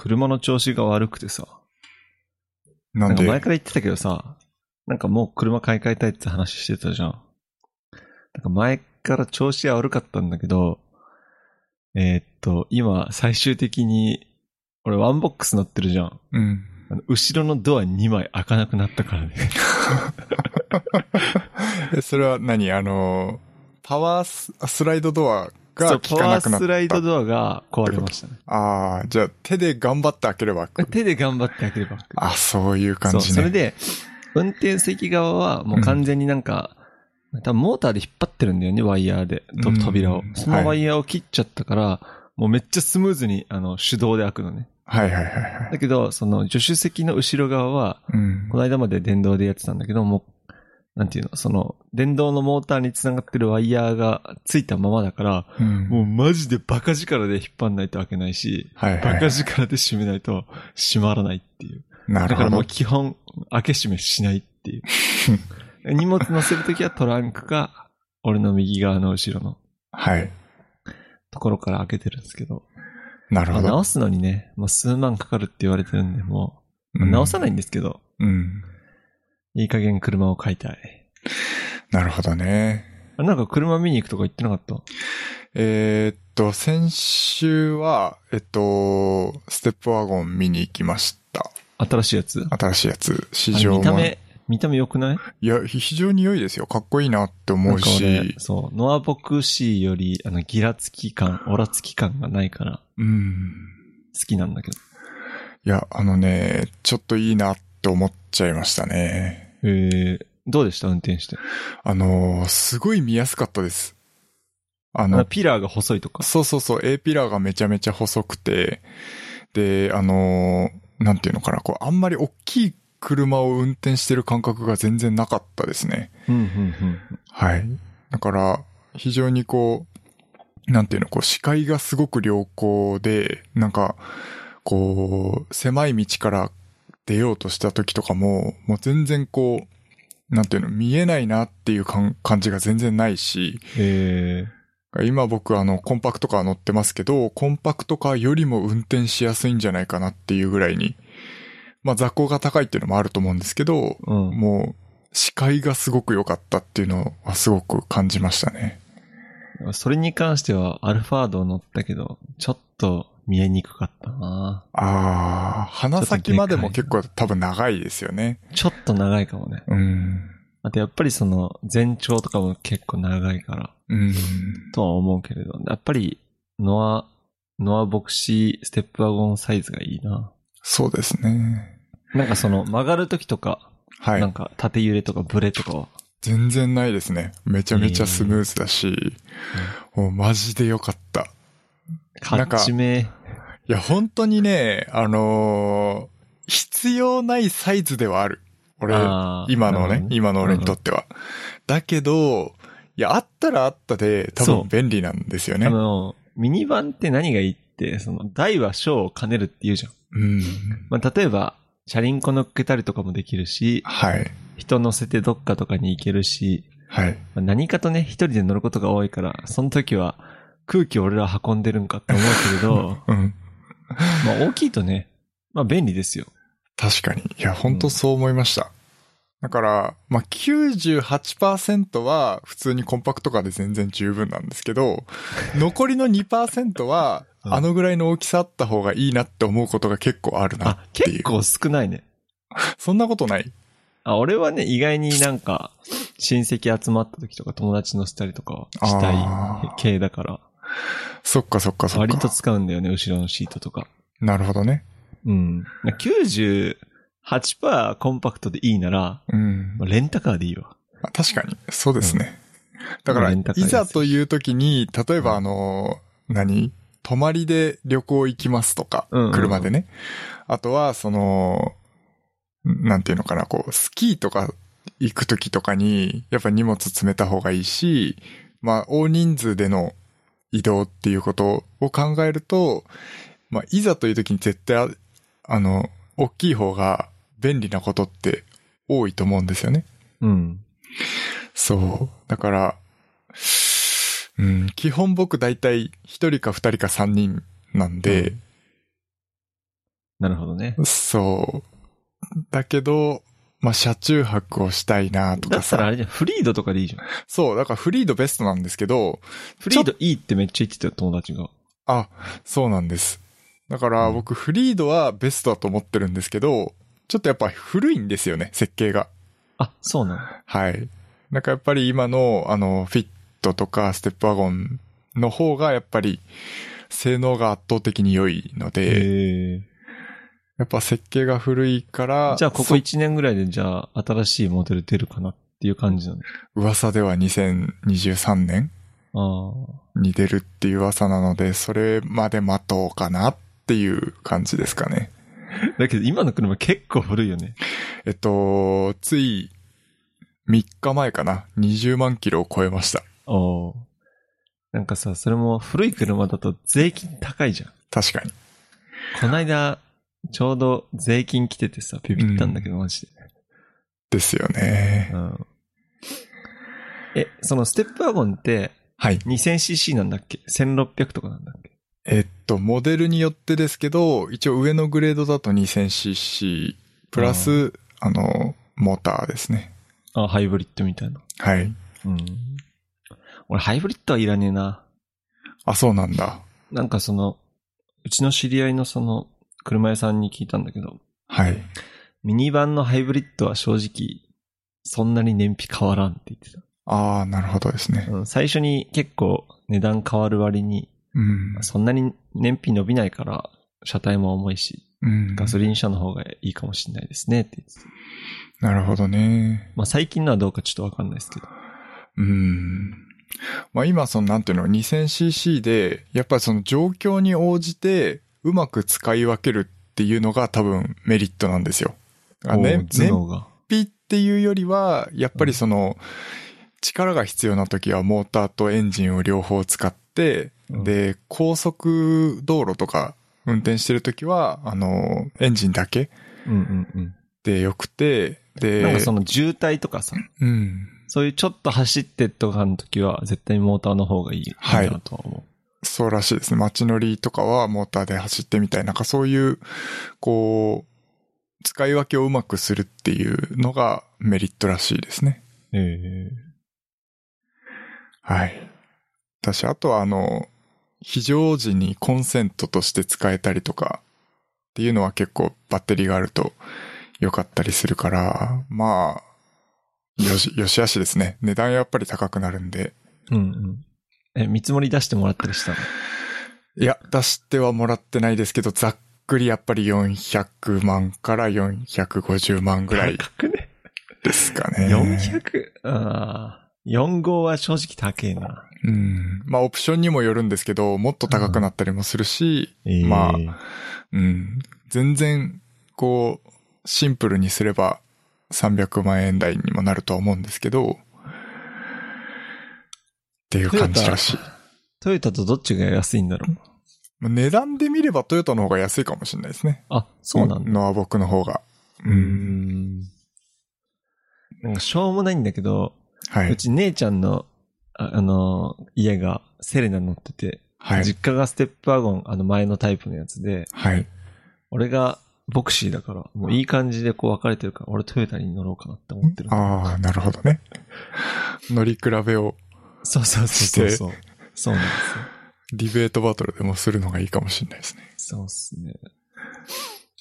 車の調子が悪くてさ。なんで？か前から言ってたけどさ、なんかもう車買い替えたいって話してたじゃん。なんか前から調子は悪かったんだけど、えーっと、今最終的に、俺ワンボックス乗ってるじゃん。うん。後ろのドア2枚開かなくなったからね。えそれは何？あの、パワーススライドドアそがう、パ効かなくなった。ワースライドドアが壊れましたね。ああ、じゃあ手で頑張って開ければ開く。手で頑張って開ければ開く。あ、そういう感そう、じね。それで、運転席側はもう完全になんか、多分モーターで引っ張ってるんだよね、ワイヤーで、とうん扉をは。いそのワイヤーを切っちゃったから、もうめっちゃスムーズに、あの、手動で開くのね。はいはいはいはい。だけど、その助手席の後ろ側は、うんこ。の間まで電動でやってたんだけど、もう、なんていうの、その、電動のモーターにつながってるワイヤーがついたままだから、うんもうマジでバカ力で引っ張んないと開けないし、はいはいバカ力で閉めないと閉まらないっていう。なるほどだからもう。基本、開け閉めしないっていう。荷物乗せるときはトランクか、俺の右側の後ろのはい。ところから開けてるんですけど、なるほど。まあ直すのにね、もう数万かかるって言われてるんで、もう、うん直さないんですけど、うん。いい加減車を買いたい。なるほどね。あなんか車見に行くとか言ってなかった？えーっと、先週は、えっと、ステップワゴン見に行きました。新しいやつ？新しいやつ。市場も。見た目、見た目良くない？いや、非常に良いですよ。かっこいいなって思うし。そう、ノアボクシーより、あの、ギラつき感、オラつき感がないから、うん。好きなんだけど。いや、あのね、ちょっといいなって思っちゃいましたね。えー、どうでした？運転して。あのーすごい見やすかったです。ああの、ピラーが細いとか？そうそうそう、A ピラーがめちゃめちゃ細くて、で、あのーなんていうのかな、こう、あんまり大きい車を運転してる感覚が全然なかったですね。うん、うん、うん。はい。だから、非常にこう、なんていうの、こう、視界がすごく良好で、なんか、こう、狭い道から出ようとした時とかも、もう全然こう、なんていうの、見えないなっていう感感じが全然ないし、え今僕あの、コンパクトカー乗ってますけど、コンパクトカーよりも運転しやすいんじゃないかなっていうぐらいに、まあ雑行が高いっていうのもあると思うんですけど、ー、うん。もう、視界がすごく良かったっていうのはすごく感じましたね。それに関しては、アルファード乗ったけど、ちょっと見えにくかったなああ、鼻先までも結構多分長いですよね。ちょっと長いかもね。うん。あとやっぱりその、全長とかも結構長いから、うん。とは思うけれど、やっぱり、ノア、ノアボクシーステップワゴンサイズがいいなそうですね。なんかその、曲がるときとか、はい。なんか縦揺れとかブレとかは、全然ないですね。めちゃめちゃスムーズだし、もうマジで良かった。勝ち目、いや、本当にね、あのー必要ないサイズではある。俺、今のね今の俺にとっては。だけど、いや、あったらあったで、多分便利なんですよねあ。の、ミニバンって何がいいって、その、大は小を兼ねるって言うじゃん。うん。まあ、例えば、チャリンコ乗っけたりとかもできるし、はい。人乗せてどっかとかに行けるし、はい。まあ何かとね、一人で乗ることが多いから、その時は空気を俺ら運んでるんかって思うけれど、うん。まあ大きいとね、まあ便利ですよ。確かに。いや、本当そう思いました。だから、まあ、98%は普通にコンパクトカーで全然十分なんですけど、残りの2%は、うんあのぐらいの大きさあった方がいいなって思うことが結構あるなあ、っていう。結構少ないね。そんなことない？あ、俺はね、意外になんか、親戚集まった時とか友達乗せたりとかしたあい系だから、そっかそっかそっ割とか。使うんだよね、後ろのシートとか。なるほどね。うん。98%コンパクトでいいなら、うん。まあレンタカーでいいわ。あ確かに、そうですね。だから、いざという時に、例えばうんあの、何？泊まりで旅行行きますとかうんうんう、ん車でね。あとは、その、なんていうのかな、こう、スキーとか行く時とかに、やっぱ荷物詰めた方がいいし、まあ、大人数での移動っていうことを考えると、まあ、いざという時に絶対、あの、大きい方が便利なことって多いと思うんですよね。うん。そう。だから、うん、基本僕大体一人か二人か三人なんで、なるほどね。そう。だけど、まあ、車中泊をしたいなとかさ。だったらあれじゃん、フリードとかでいいじゃん。そう、だからフリードベストなんですけど、フリードいいってめっちゃ言ってたよ、友達が。あ、そうなんです。だからうん僕フリードはベストだと思ってるんですけど、ちょっとやっぱ古いんですよね、設計が。あ、そうなの。はい。なんかやっぱり今の、あの、フィットとかステップワゴンの方がやっぱり性能が圧倒的に良いので。やっぱ設計が古いから、じゃあ、ここそ1年ぐらいで、じゃあ、新しいモデル出るかなっていう感じなの？噂では2023年あに出るっていう噂なので、それまで待とうかなっていう感じですかね。あ。だけど、今の車結構古いよね。えっと、つい3日前かな、20万キロを超えました。おーなんかさ、それも古い車だと税金高いじゃん。確かに。こないだ、ちょうど税金来ててさ、ビビったんだけど、マジで。ですよねう。ん。え、そのステップワゴンってはい。2000cc なんだっけ ?1600 とかなんだっけ？えっと、モデルによってですけど、一応上のグレードだと 2000cc、プラス、あの、モーターですね。あ、ハイブリッドみたいな。はい。うん。俺、ハイブリッドはいらねえな。あ、そうなんだ。なんかその、うちの知り合いのその、車屋さんに聞いたんだけど、はい。ミニバンのハイブリッドは正直、そんなに燃費変わらんって言ってた。ああ、なるほどですね。うん、最初に結構値段変わる割に、うん。そんなに燃費伸びないから、車体も重いし、うん。ガソリン車の方がいいかもしれないですねって言ってた。なるほどね。まあ最近のはどうかちょっとわかんないですけど。うん。まあ今、その、なんていうの、2000cc で、やっぱりその状況に応じて、うまく使い分けるっていうのが多分メリットなんですよ。あね。燃費っていうよりは、やっぱりその、力が必要な時はモーターとエンジンを両方使って、うんで、高速道路とか運転してる時は、あの、エンジンだけうんうんうん。でよくて、で、なんかその渋滞とかさ、うん。そういうちょっと走ってとかの時は絶対モーターの方がいいはいかなとは思そうらしいですね。街乗りとかはモーターで走ってみたい。なんかそういう、こう、使い分けをうまくするっていうのがメリットらしいですね。う。えはい。私、あとはあの、非常時にコンセントとして使えたりとかっていうのは結構バッテリーがあると良かったりするから、まあ、よし、よしあしですね。値段やっぱり高くなるんで。うんうん。え、見積もり出してもらったりしたの？いや、出してはもらってないですけど、ざっくりやっぱり400万から450万ぐらい高くね？ですかね。400? ああ。4号は正直高えな。うん。まあ、オプションにもよるんですけど、もっと高くなったりもするし、ええまあうん。全然、こう、シンプルにすれば300万円台にもなるとは思うんですけど、っていう感じらしい。トヨタとどっちが安いんだろう？まあ値段で見ればトヨタの方が安いかもしれないですね。あ、そうなんだ。のは僕の方が。うん。ん。なんかしょうもないんだけど、はい。うち姉ちゃんの、ああの、家がセレナ乗ってて、はい。実家がステップワゴン、あの前のタイプのやつで、はい。俺がボクシーだから、もういい感じでこう分かれてるから、俺トヨタに乗ろうかなって思ってる。ああ、なるほどね。乗り比べをそうそうそうそう。そうなんですよ。ディベートバトルでもするのがいいかもしれないですね。そうっすね。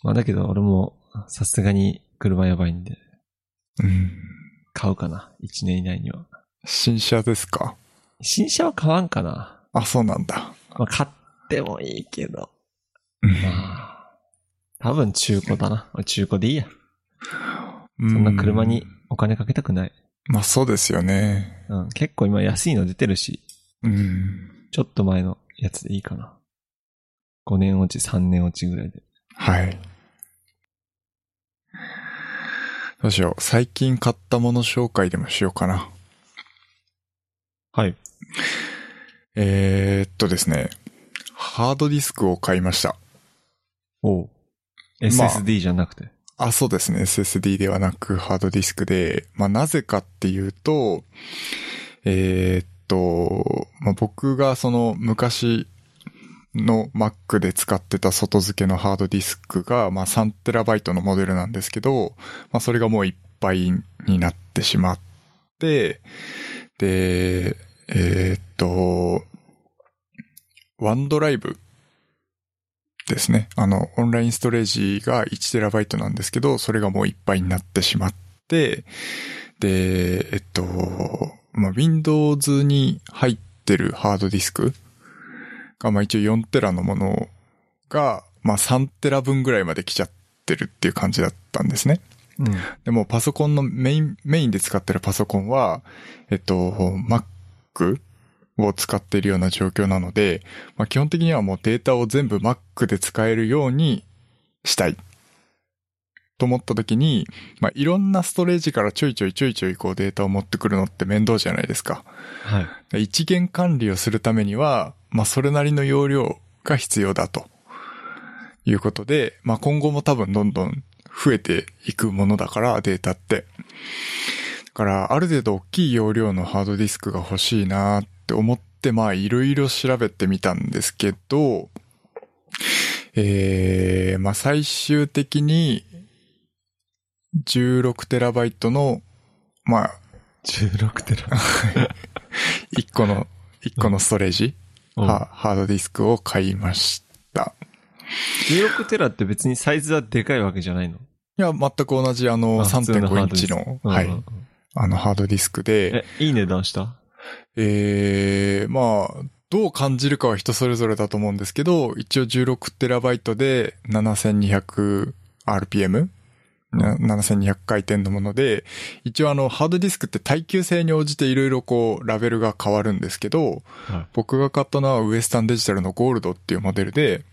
まあだけど俺もさすがに車やばいんで、うん。買うかな。1年以内には。新車ですか？新車は買わんかな。あ、そうなんだ。まあ買ってもいいけど。うんまあ、多分中古だな。俺中古でいいや。そそんな車に。お金かけたくない。まあそうですよね。うん。結構今安いの出てるし、うん。ちょっと前のやつでいいかな。5年落ち、3年落ちぐらいで。はい。どうしよう。最近買ったもの紹介でもしようかな。はい。えー、っとですね。ハードディスクを買いました。おう。まあ SSD じゃなくて。あ、あそうですね。SSD ではなくハードディスクで、まあなぜかっていうと、えーっと、まあ僕がその昔の Mac で使ってた外付けのハードディスクが、まあ 3TB のモデルなんですけど、まあそれがもういっぱいになってしまって、で、えーっと、ワンドライブですね。あの、オンラインストレージが 1TB なんですけど、それがもういっぱいになってしまって、で、えっと、まあ、Windows に入ってるハードディスクが、まあ、一応4テラのものが、まあ、3テラ分ぐらいまで来ちゃってるっていう感じだったんですね。うん。でもパソコンのメイン、メインで使ってるパソコンは、えっと、Mac を使っているような状況なので、まあ、基本的にはもうデータを全部 Mac で使えるようにしたい。と思った時に、まあ、いろんなストレージからちょいちょいちょいちょいこうデータを持ってくるのって面倒じゃないですか。はい。一元管理をするためには、まあ、それなりの容量が必要だと。いうことで、まあ、今後も多分どんどん増えていくものだから、データって。だから、ある程度大きい容量のハードディスクが欲しいなって思って、まあ、いろいろ調べてみたんですけど、えー、まあ、最終的に、16テラバイトの、まあ、16テラ。1個の、一個のストレージ、うん。はハードディスクを買いました。16テラって別にサイズはでかいわけじゃないの？いや、全く同じあのあ普通のハ3.5インチの、はい。あのハードディスクで、え、いい値段した？えー、まあ、どう感じるかは人それぞれだと思うんですけど、一応 16TB で 7200rpm、な7200回転のもので、一応あの、ハードディスクって耐久性に応じていろいろこう、ラベルが変わるんですけど、はい。僕が買ったのはウエスタンデジタルのゴールドっていうモデルで、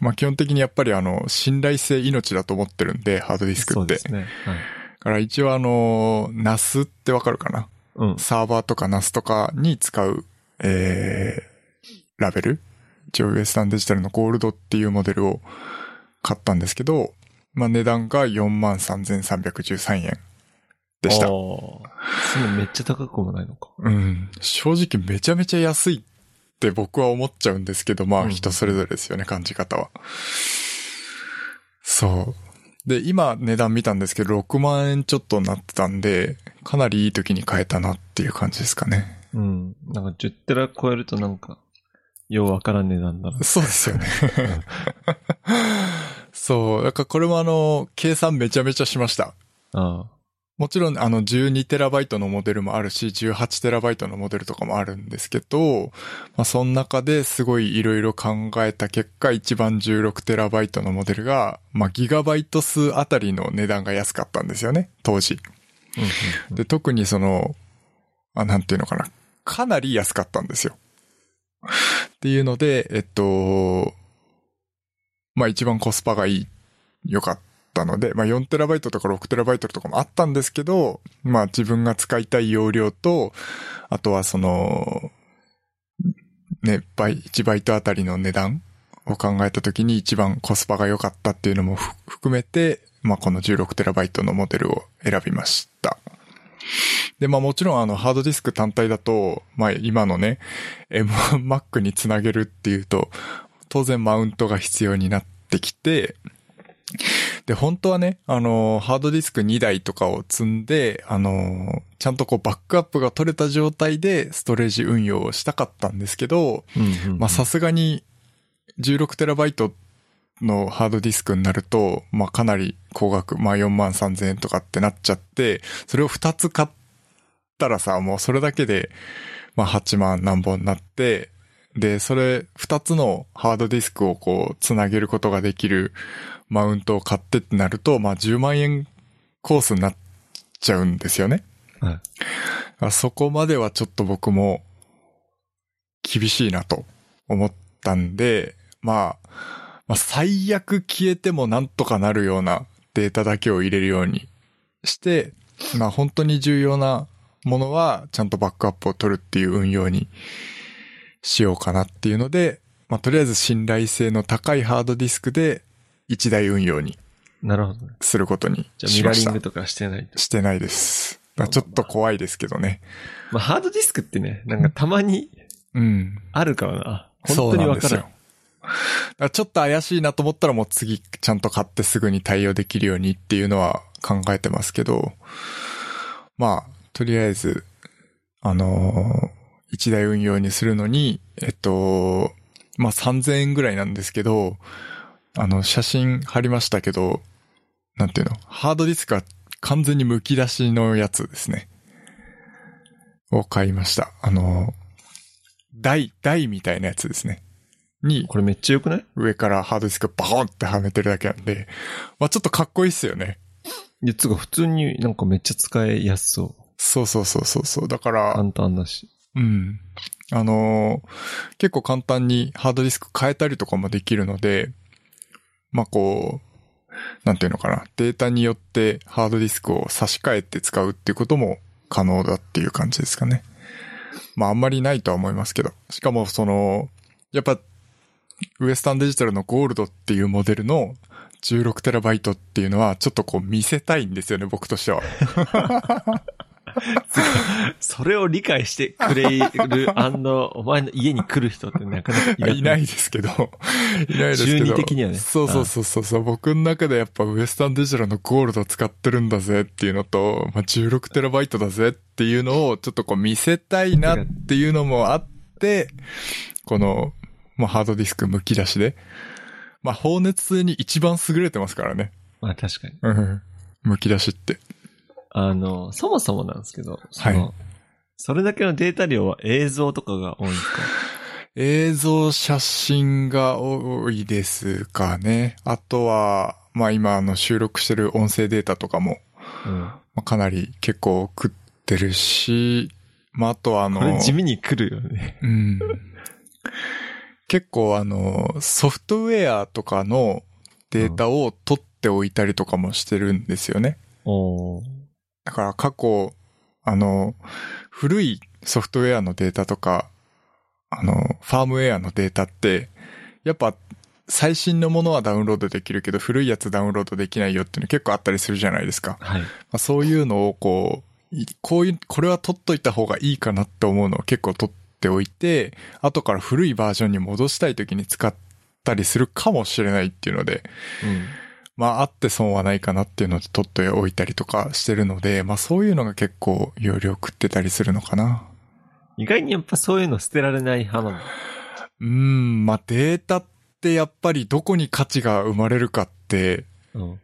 まあ基本的にやっぱりあの、信頼性命だと思ってるんで、ハードディスクって。そうですね。はい。だから一応あの、NAS ってわかるかな？うん。サーバーとか NAS とかに使う、えー、ラベル？一応ウエスタンデジタルのゴールドっていうモデルを買ったんですけど、まあ値段が43,313円でした。そのめっちゃ高くもないのか。うん。正直めちゃめちゃ安いって僕は思っちゃうんですけど、まうんあ人それぞれですよね、感じ方は。そう。で、今値段見たんですけど、6万円ちょっとになってたんで、かなりいい時に買えたなっていう感じですかね。うん。なんか10テラ超えるとなんか、ようわからん値段だな。そうですよね。そう。だからこれもあの、計算めちゃめちゃしました。ああ。もちろん、あの、12TB のモデルもあるし、18TB のモデルとかもあるんですけど、まあ、その中ですごいいろいろ考えた結果、一番 16TB のモデルが、まあ、ギガバイト数あたりの値段が安かったんですよね、当時。うんうんうんで、特にその、あ、なんていうのかな。かなり安かったんですよ。っていうので、えっと、まあ一番コスパがいい、良かったので、まあ 4TB とか 6TB とかもあったんですけど、まあ自分が使いたい容量と、あとはその、ね、倍、1バイトあたりの値段を考えたときに一番コスパが良かったっていうのも含めて、まあこの 16TB のモデルを選びました。で、まあもちろんあのハードディスク単体だと、まあ今のね、M1Mac につなげるっていうと、当然マウントが必要になってきて、で、本当はね、あの、ハードディスク2台とかを積んで、あの、ちゃんとこうバックアップが取れた状態でストレージ運用をしたかったんですけど、うんうんまあさすがに 16TB のハードディスクになると、まあかなり高額、まあ4万3000円とかってなっちゃって、それを2つ買ったらさ、もうそれだけで、まあ8万何本になって、で、それ2つのハードディスクをこうつなげることができるマウントを買ってってなると、まあ10万円コースになっちゃうんですよね。はい。あそこまではちょっと僕も厳しいなと思ったんで、まあ、まあ最悪消えてもなんとかなるようなデータだけを入れるようにして、まあ本当に重要なものはちゃんとバックアップを取るっていう運用にしようかなっていうので、まあとりあえず信頼性の高いハードディスクで一台運用になるほどね。することにじゃあしましたミラーリング。とかしてないと。してないです。ちょっと怖いですけどね。まあハードディスクってね、なんかたまにうん。あるからな。そ本当にわからん。うなんですよ。からちょっと怪しいなと思ったらもう次ちゃんと買ってすぐに対応できるようにっていうのは考えてますけど、まあ、とりあえず、あのー一台運用にするのに、えっと、まあ、3000円ぐらいなんですけど、あの、写真貼りましたけど、なんていうの？ハードディスクが完全に剥き出しのやつですね。を買いました。あの、台、台みたいなやつですね。に、これめっちゃ良くない？上からハードディスクバコンってはめてるだけなんで、まあちょっとかっこいいっすよね。いや、つうか普通になんかめっちゃ使いやすそう。そうそうそうそうそう。だから、簡単だし。うん。あのー結構簡単にハードディスク変えたりとかもできるので、まあこう、なんていうのかな。データによってハードディスクを差し替えて使うっていうことも可能だっていう感じですかね。まああんまりないとは思いますけど。しかもその、やっぱ、ウエスタンデジタルのゴールドっていうモデルの 16TB っていうのはちょっとこう見せたいんですよね、僕としては。それを理解してくれる、お前の家に来る人ってなかなかいない？いないですけど。いないですけど。中二的にはねそうそうそうそうそう。僕の中でやっぱウエスタンデジタルのゴールド使ってるんだぜっていうのと、まあ、16TB だぜっていうのをちょっとこう見せたいなっていうのもあって、この、まあ、ハードディスク剥き出しで。まあ、放熱に一番優れてますからね。まあ確かに。うん。剥き出しって。あの、そもそもなんですけど、その、はいそれだけのデータ量は映像とかが多いんですか？映像、写真が多いですかね。あとは、まあ今あの収録してる音声データとかも、うん。まあ、かなり結構食ってるし、まああとはあの、これ地味に来るよね。うん。結構あの、ソフトウェアとかのデータを取っておいたりとかもしてるんですよね。おーだから過去、あの、古いソフトウェアのデータとか、あの、ファームウェアのデータって、やっぱ最新のものはダウンロードできるけど、古いやつダウンロードできないよっていうの結構あったりするじゃないですか。はい。まあ、そういうのをこう、いこういう、これは取っといた方がいいかなって思うのを結構取っておいて、後から古いバージョンに戻したい時に使ったりするかもしれないっていうので、うん。まああって損はないかなっていうので取っておいたりとかしてるので、まあそういうのが結構容量食ってたりするのかな。意外にやっぱそういうの捨てられない派なの？うーん、まあデータってやっぱりどこに価値が生まれるかってうん。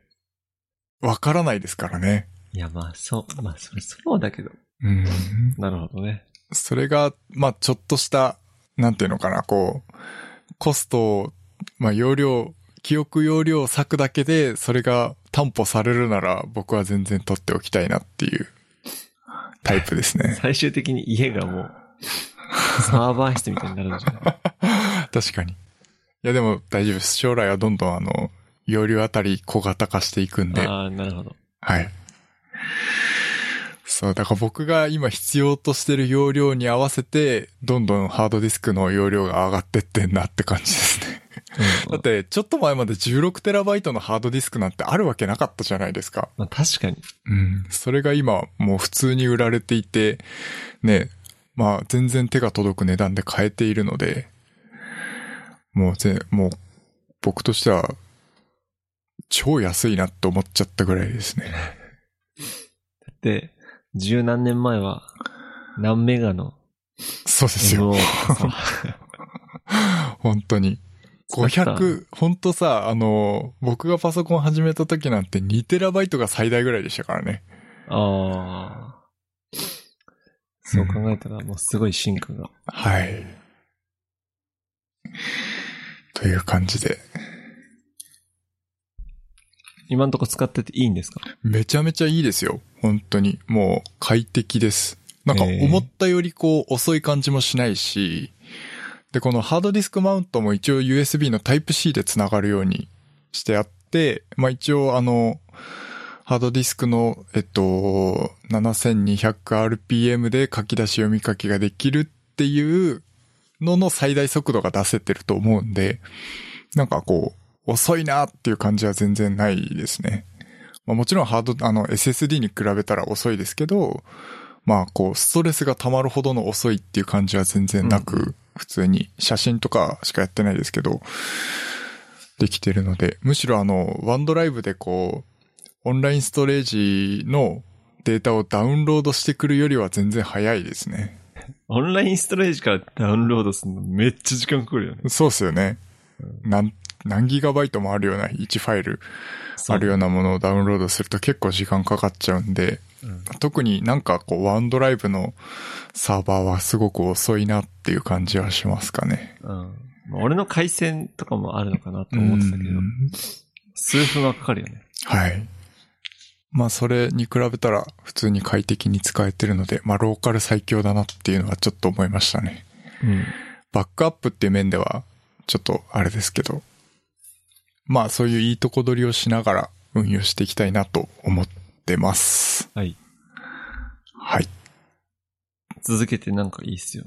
わからないですからね。いや、まあ、そう、まあ、それそうだけど。うん。なるほどね。それが、まあちょっとした、なんていうのかな、こう、コストを、まあ容量、記憶容量を割くだけで、それが担保されるなら、僕は全然取っておきたいなっていうタイプですね。最終的に家がもう、サーバー室みたいになるんじゃない？確かに。いやでも大丈夫です。将来はどんどんあの、容量あたり小型化していくんで。ああ、なるほど。はい。そう、だから僕が今必要としてる容量に合わせて、どんどんハードディスクの容量が上がってってんなって感じですだって、ちょっと前まで 16TB のハードディスクなんてあるわけなかったじゃないですか。まあ、確かに。うん。それが今、もう普通に売られていて、ね、まあ、全然手が届く値段で買えているので、もうぜ、もう、僕としては、超安いなって思っちゃったぐらいですね。で、十何年前は、何メガのそうですよ。本当に。使った500、本当さ、あの、僕がパソコン始めた時なんて 2TB が最大ぐらいでしたからね。ああ。そう考えたら、もうすごい進化が。はい。という感じで。今んとこ使ってていいんですか？めちゃめちゃいいですよ。本当に。もう快適です。なんか思ったよりこう遅い感じもしないし、で、このハードディスクマウントも一応 USB の Type-C で繋がるようにしてあって、まあ一応あの、ハードディスクの、えっと、7200rpm で書き出し読み書きができるっていうのの最大速度が出せてると思うんで、なんかこう、遅いなっていう感じは全然ないですね。まあ、もちろんハード、あの SSD に比べたら遅いですけど、まあこう、ストレスが溜まるほどの遅いっていう感じは全然なく、普通に写真とかしかやってないですけど、できてるので、むしろあの、ワンドライブでこう、オンラインストレージのデータをダウンロードしてくるよりは全然早いですね。オンラインストレージからダウンロードするのめっちゃ時間かかるよね。そうっすよね。なん、何ギガバイトもあるような1ファイルあるようなものをダウンロードすると結構時間かかっちゃうんで、うん特になんかこうワンドライブのサーバーはすごく遅いなっていう感じはしますかね。うん。まあ俺の回線とかもあるのかなと思ってたけどう、ん数分はかかるよね。はい。まあそれに比べたら普通に快適に使えてるので、まあローカル最強だなっていうのはちょっと思いましたね。うん。バックアップっていう面ではちょっとあれですけど、まあそういういいとこ取りをしながら運用していきたいなと思ってます。はい。はい。続けてなんかいいっすよ。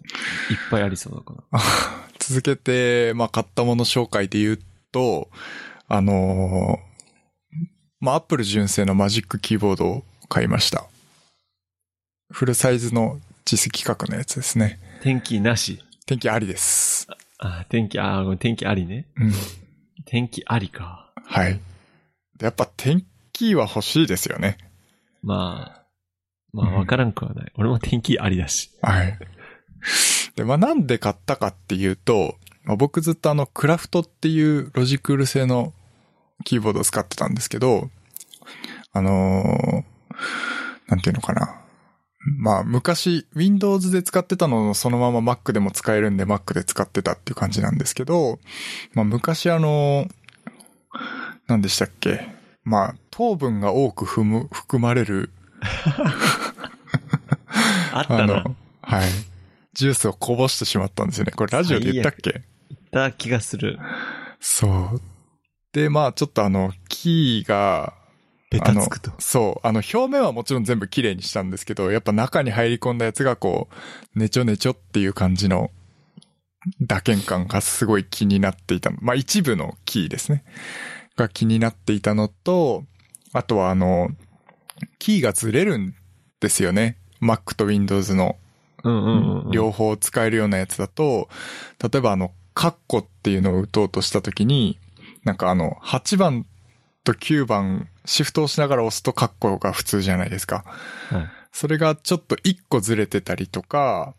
いっぱいありそうだから。続けて、まあ買ったもの紹介で言うと、あのーまあアップル純正のマジックキーボードを買いました。フルサイズの実績価格のやつですね。天気なし。天気ありです。あ、天気、あ、天気ありね。うん。天気ありか。はい。でやっぱ天気は欲しいですよね。まあ、まあうんわからんくはない。俺も天気ありだし。はい。で、まあなんで買ったかっていうと、まあ、僕ずっとあのクラフトっていうロジクール製のキーボードを使ってたんですけど、あのーなんていうのかな。まあ昔 Windows で使ってたのをそのまま Mac でも使えるんで Mac で使ってたっていう感じなんですけど、まあ昔あのー何でしたっけ？まあ糖分が多く含む、含まれる あったな。はい。ジュースをこぼしてしまったんですよね。これラジオで言ったっけ？言った気がする。そう。で、まあちょっとあの、キーが、ベタつくと。そう。あの、表面はもちろん全部綺麗にしたんですけど、やっぱ中に入り込んだやつがこう、ねちょねちょっていう感じの、打鍵感がすごい気になっていたの。まあ一部のキーですね。が気になっていたのと、あとはあの、キーがずれるんですよね。Mac と Windows の。両方使えるようなやつだと、例えばあの、カッコっていうのを打とうとしたときに、なんかあの、8番と9番、シフトをしながら押すとカッコが普通じゃないですか。はいそれがちょっと1個ずれてたりとか、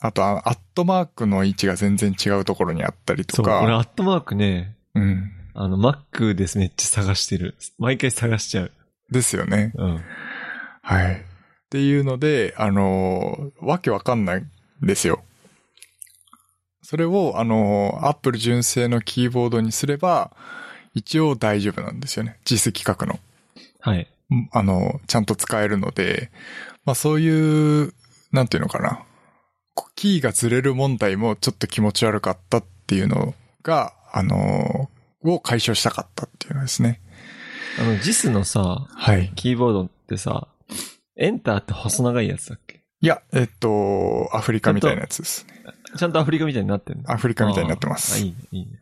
あとあアットマークの位置が全然違うところにあったりそう、とか。俺アットマークね、うん。あの、Mac ですめっちゃ探してる。毎回探しちゃう。ですよね。うん。はい。っていうので、あのーわけわかんないんですよ。それを、あのー、Apple 純正のキーボードにすれば、一応大丈夫なんですよね。実績書くの。はい。うんあの、ちゃんと使えるので、まあそういう、なんていうのかな。キーがずれる問題もちょっと気持ち悪かったっていうのが、あのーを解消したかったっていうのですね。あの、JIS のさ、はい。キーボードってさ、エンターって細長いやつだっけ？いや、えっと、アフリカみたいなやつですね。ちゃんとアフリカみたいになってんのアフリカみたいになってますいいね、いいね。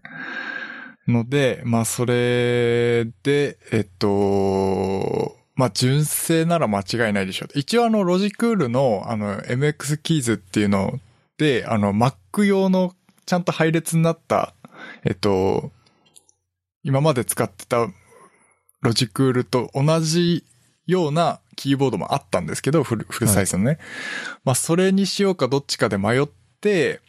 ので、まあそれで、えっと、まあ純正なら間違いないでしょう。一応あのロジクールのあの MX キーズっていうので、あの Mac 用のちゃんと配列になった、えっと、今まで使ってたロジクールと同じようなキーボードもあったんですけど、フルフルサイズのね。まあそれにしようかどっちかで迷って、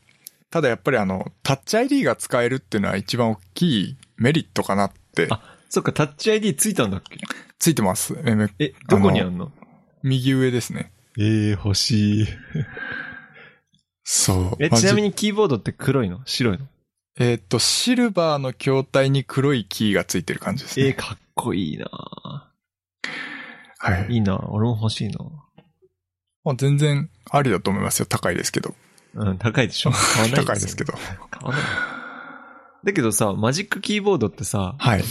ただやっぱりあの、タッチ ID が使えるっていうのは一番大きいメリットかなって、あそっか、タッチ ID ついたんだっけ？ついてます？え、どこにあんの？右上ですね。えー、欲しい。そう。え、まあちなみじにキーボードって黒いの？白いの？えーっと、シルバーの筐体に黒いキーがついてる感じですえー、ね。かっこいいなはい。いいな俺も欲しいなまあ、全然ありだと思いますよ。高いですけど。うん、高いでしょ買わない高いですけど。買わない。だけどさ、マジックキーボードってさ、はい。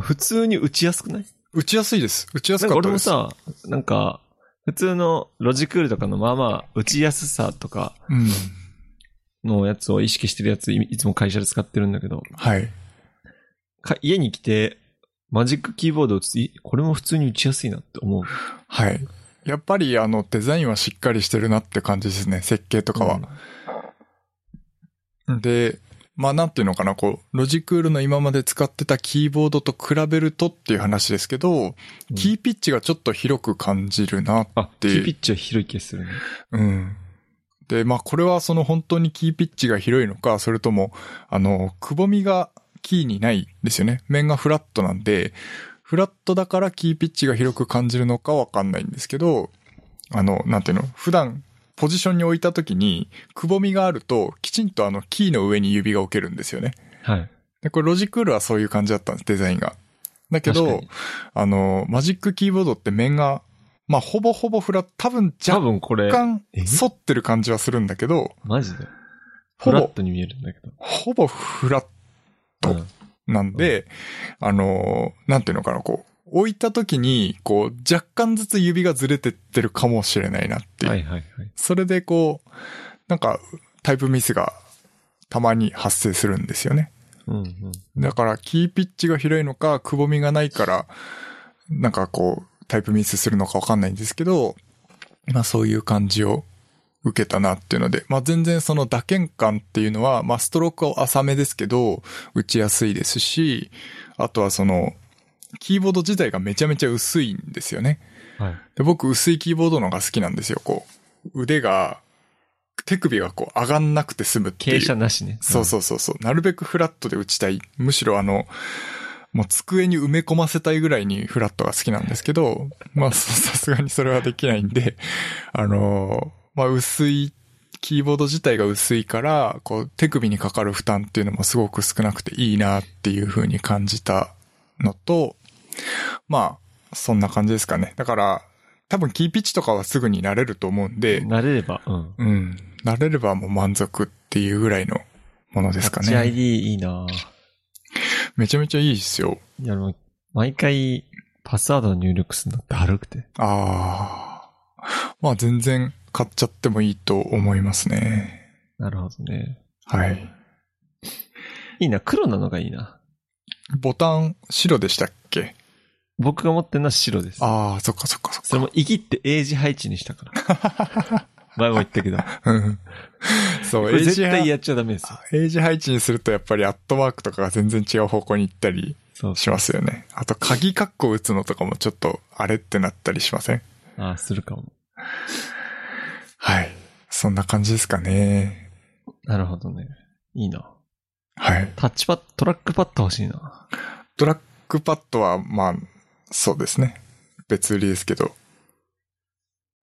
普通に打ちやすくない？打ちやすいです。打ちやすかったです。俺もさ、なんか、普通のロジクールとかのまあまあ、打ちやすさとかうん。のやつを意識してるやついいつも会社で使ってるんだけど、はい。か家に来て、マジックキーボードを打つこれも普通に打ちやすいなって思う。はい。やっぱりあの、デザインはしっかりしてるなって感じですね。設計とかは。うんで、まあなんていうのかな、こう、ロジクールの今まで使ってたキーボードと比べるとっていう話ですけど、キーピッチがちょっと広く感じるなあ、キでーピッチは広い気がするね。うん。で、まあこれはその本当にキーピッチが広いのか、それとも、あの、くぼみがキーにないですよね。面がフラットなんで、フラットだからキーピッチが広く感じるのかわかんないんですけど、あの、なんていうの、普段ポジションに置いた時に、くぼみがあると、きちんとあの、キーの上に指が置けるんですよね。はい。で、これロジクールはそういう感じだったんです、デザインが。だけどあの、マジックキーボードって面が、まあ、ほぼほぼフラット、多分多若分これ、干え？反ってる感じはするんだけど、マジで？フラットに見えるんだけど。ほぼフラットうんなんで、あの、なんていうのかな、こう、置いた時に、こう、若干ずつ指がずれてってるかもしれないなっていう。はいはいはい。それでこう、なんか、タイプミスがたまに発生するんですよね。うんうん。だから、キーピッチが広いのか、くぼみがないから、なんかこう、タイプミスするのかわかんないんですけど、まあそういう感じを受けたなっていうので、まあ全然その打鍵感っていうのは、まあストロークは浅めですけど、打ちやすいですし、あとはその、キーボード自体がめちゃめちゃ薄いんですよね。はい。で僕薄いキーボードの方が好きなんですよ、こう。腕が、手首がこう上がんなくて済むっていう。傾斜なしね。そうそうそうそう。なるべくフラットで打ちたい。むしろあの、もう机に埋め込ませたいぐらいにフラットが好きなんですけど、まあさ さすがにそれはできないんで、あのーまあ薄い、キーボード自体が薄いから、こう手首にかかる負担っていうのもすごく少なくていいなっていう風に感じたのと、まあ、そんな感じですかね。だから、多分キーピッチとかはすぐに慣れると思うんで、慣れれば、うん。うん。慣れればもう満足っていうぐらいのものですかタッチね。ID いいなめちゃめちゃいいですよ。いや、もう、毎回、パスワードを入力するのだるくて。ああ。まあ全然買っちゃってもいいと思いますね。なるほどね。はい。いいな、黒なのがいいな。ボタン白でしたっけ？僕が持ってるのは白です。ああ、そっかそっかそっそれもいぎって英字配置にしたから。前も言ったけど。か。うん。そう、これ英字配絶対やっちゃダメですよ。英字配置にするとやっぱりアットマークとかが全然違う方向に行ったりしますよね。あと鍵カッコ打つのとかもちょっとあれってなったりしません？ああ、するかも。はい。そんな感じですかね。なるほどね。いいな。はい。タッチパッド、トラックパッド欲しいな。トラックパッドは、まあ、そうですね。別売りですけど。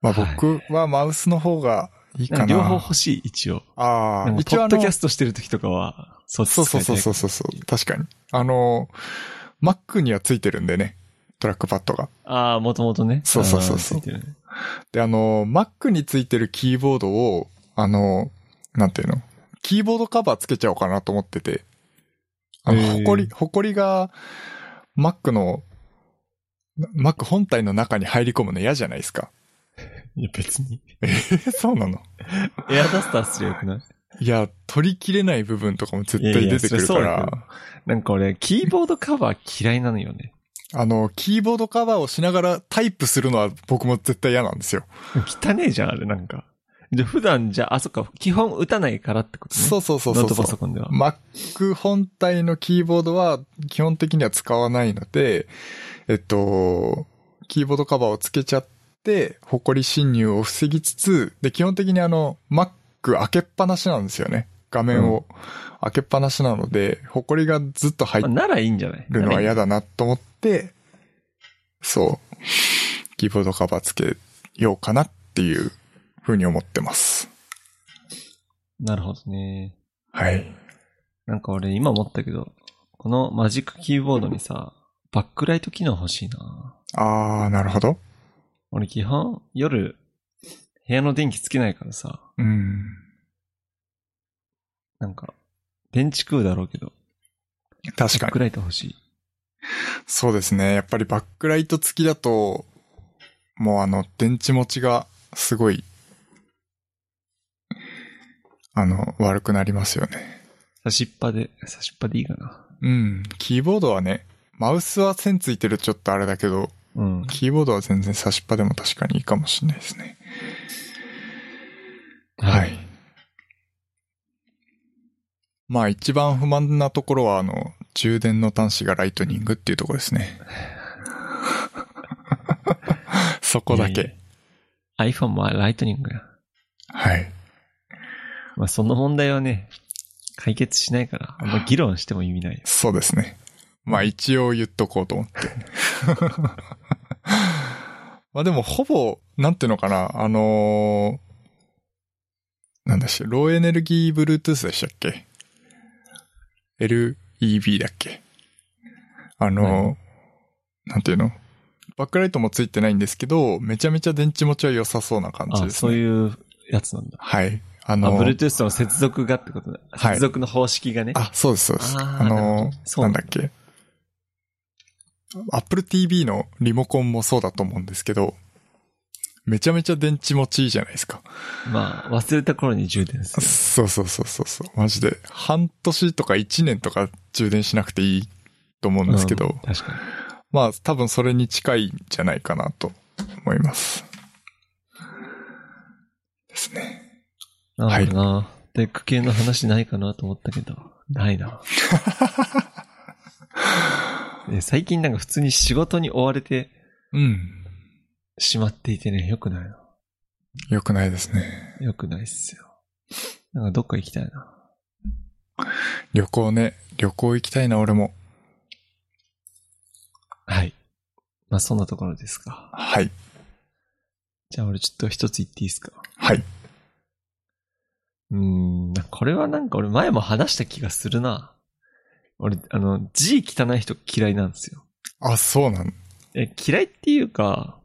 まあはい僕はマウスの方がいいかな。なんか両方欲しい、一応。ああ、一応ポッドキャ、ストしてる時とかは、そっち使そいうそうそうそうそう。確かに。あの、Mac にはついてるんでね。トラックパッドが。ああ、もともとね。そうそうそうそうねで、あの、Mac についてるキーボードを、あの、なんていうの？キーボードカバーつけちゃおうかなと思ってて。あの、ほこり、ほこりが、Mac の、Mac 本体の中に入り込むの嫌じゃないですか。いや、別に。え、そうなの？エアダスターすりゃよくない？いや、取りきれない部分とかも絶いやいや対出てくるかそれそうだらよ、なんか俺、キーボードカバー嫌いなのよね。あの、キーボードカバーをしながらタイプするのは僕も絶対嫌なんですよ。汚ねえじゃん、あれ、なんか。で、普段じゃあ、あ、そっか、基本打たないからってことね。そうそうそうそうノートパ。ソコンでは。Mac 本体のキーボードは基本的には使わないので、えっと、キーボードカバーをつけちゃって、ホコリ侵入を防ぎつつ、で、基本的にあの、Mac 開けっぱなしなんですよね。画面を開けっぱなしなので、ホコリがずっと入っまあならいいんじゃない？るのは嫌だ。だなと思って、そう、キーボードカバーつけようかなっていうふうに思ってます。なるほどね。はい。なんか俺今思ったけど、このマジックキーボードにさ、バックライト機能欲しいな。あー、なるほど。俺基本夜、部屋の電気つけないからさ、うん。なんか、電池食うだろうけど、確かにバック。ライト欲しい。そうですね。やっぱりバックライト付きだと、もうあの、電池持ちがすごい、あの、悪くなりますよね。差しっぱで、差しっぱでいいかな。うん。キーボードはね、マウスは線ついてるちょっとあれだけど、うん。キーボードは全然差しっぱでも確かにいいかもしれないですね。はい。。まあ一番不満なところは、あの、充電の端子がライトニングっていうところですね。そこだいやいけ。iPhone もライトニングや。はい。まあその問題はね、解決しないから、あんま議論しても意味ないよ。そうですね。まあ一応言っとこうと思って。まあでもほぼ、なんていうのかな、あのーなんだっけ、ローエネルギー Bluetooth でしたっけ ?LEB だっけ？あのーなんていうの？バックライトもついてないんですけど、めちゃめちゃ電池持ちは良さそうな感じあ、ですね。そういうやつなんだ。はい。ああ、のー Bluetooth の接続がってことだ。はい接続の方式がね。あ、そうです、そうです。あーあのなるほどそうなんだっけ？Apple TV のリモコンもそうだと思うんですけど、めちゃめちゃ電池持ちいいじゃないですか。まあ、忘れた頃に充電する。そうそうそうそうそう。マジで。半年とか1年とか充電しなくていいと思うんですけど、うん確かに。まあ多分それに近いんじゃないかなと思います。ですね。なるほどな。テック系の話ないかなと思ったけど、ないな。ね最近なんか普通に仕事に追われてうん。しまっていてね、よくないな。よくないですね。よくないっすよ。なんかどっか行きたいな。旅行ね。旅行行きたいな、俺も。はい。まあそんなところですか。はい。じゃあ俺ちょっと一つ言っていいですか。はい。うーん、これはなんか俺前も話した気がするな。俺、あの、字汚い人嫌いなんですよ。あ、そうなん。え、嫌いっていうか、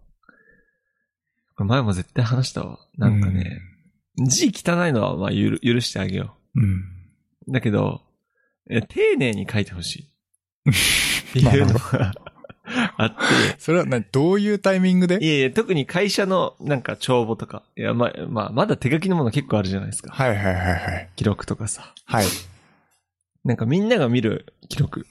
前も絶対話したわ。なんかね、字汚いのはまあ許許してあげようん。う。だけど、え丁寧に書いてほしい。っていうのがあって、それは何？どういうタイミングで？いやいや、特に会社のなんか帳簿とか、いや、まあ、まあ、まだ手書きのもの結構あるじゃないですか。はいはいはいはい。記録とかさ。はい。なんかみんなが見る記録。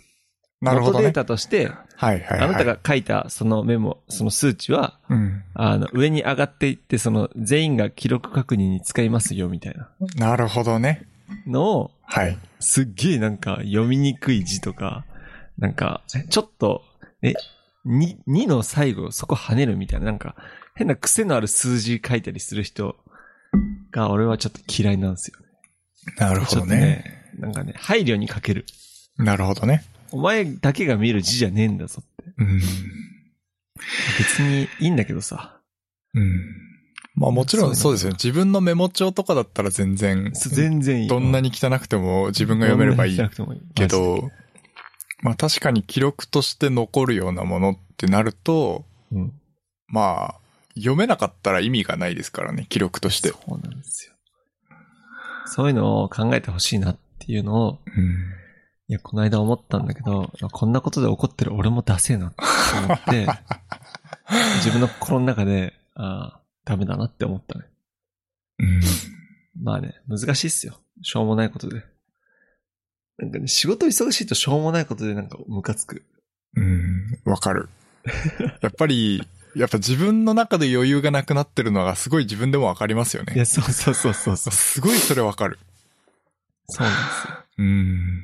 なるほどね。元データとして、はいはいはい。あなたが書いたそのメモ、その数値は、うん。あの、上に上がっていって、その全員が記録確認に使いますよ、みたいななるほどね。のを、はい。すっげえなんか読みにくい字とか、なんか、ちょっと、え、2、2の最後そこ跳ねるみたいな、なんか、変な癖のある数字書いたりする人が、俺はちょっと嫌いなんですよ。なるほどね。なんかね、配慮に欠ける。なるほどね。お前だけが見る字じゃねえんだぞって。うん。別にいいんだけどさ。うん。まあもちろんそそううですよ。自分のメモ帳とかだったら全然、全然いい。どんなに汚くても自分が読めればいいけど、まあ確かに記録として残るようなものってなると、うん。まあ、読めなかったら意味がないですからね、記録として。そうなんですよ。そういうのを考えてほしいなっていうのを、うん。いや、この間思ったんだけど、こんなことで怒ってる俺もダセえなって思って、自分の心の中で、ああ、ダメだなって思ったね。うん。まあね、難しいっすよ。しょうもないことで。なんかね、仕事忙しいとしょうもないことでなんかムカつく。うん。わかる。やっぱり、やっぱ自分の中で余裕がなくなってるのがすごい自分でもわかりますよね。いや、そうそうそうそうそう。すごいそれわかる。そうなんですよ。うん。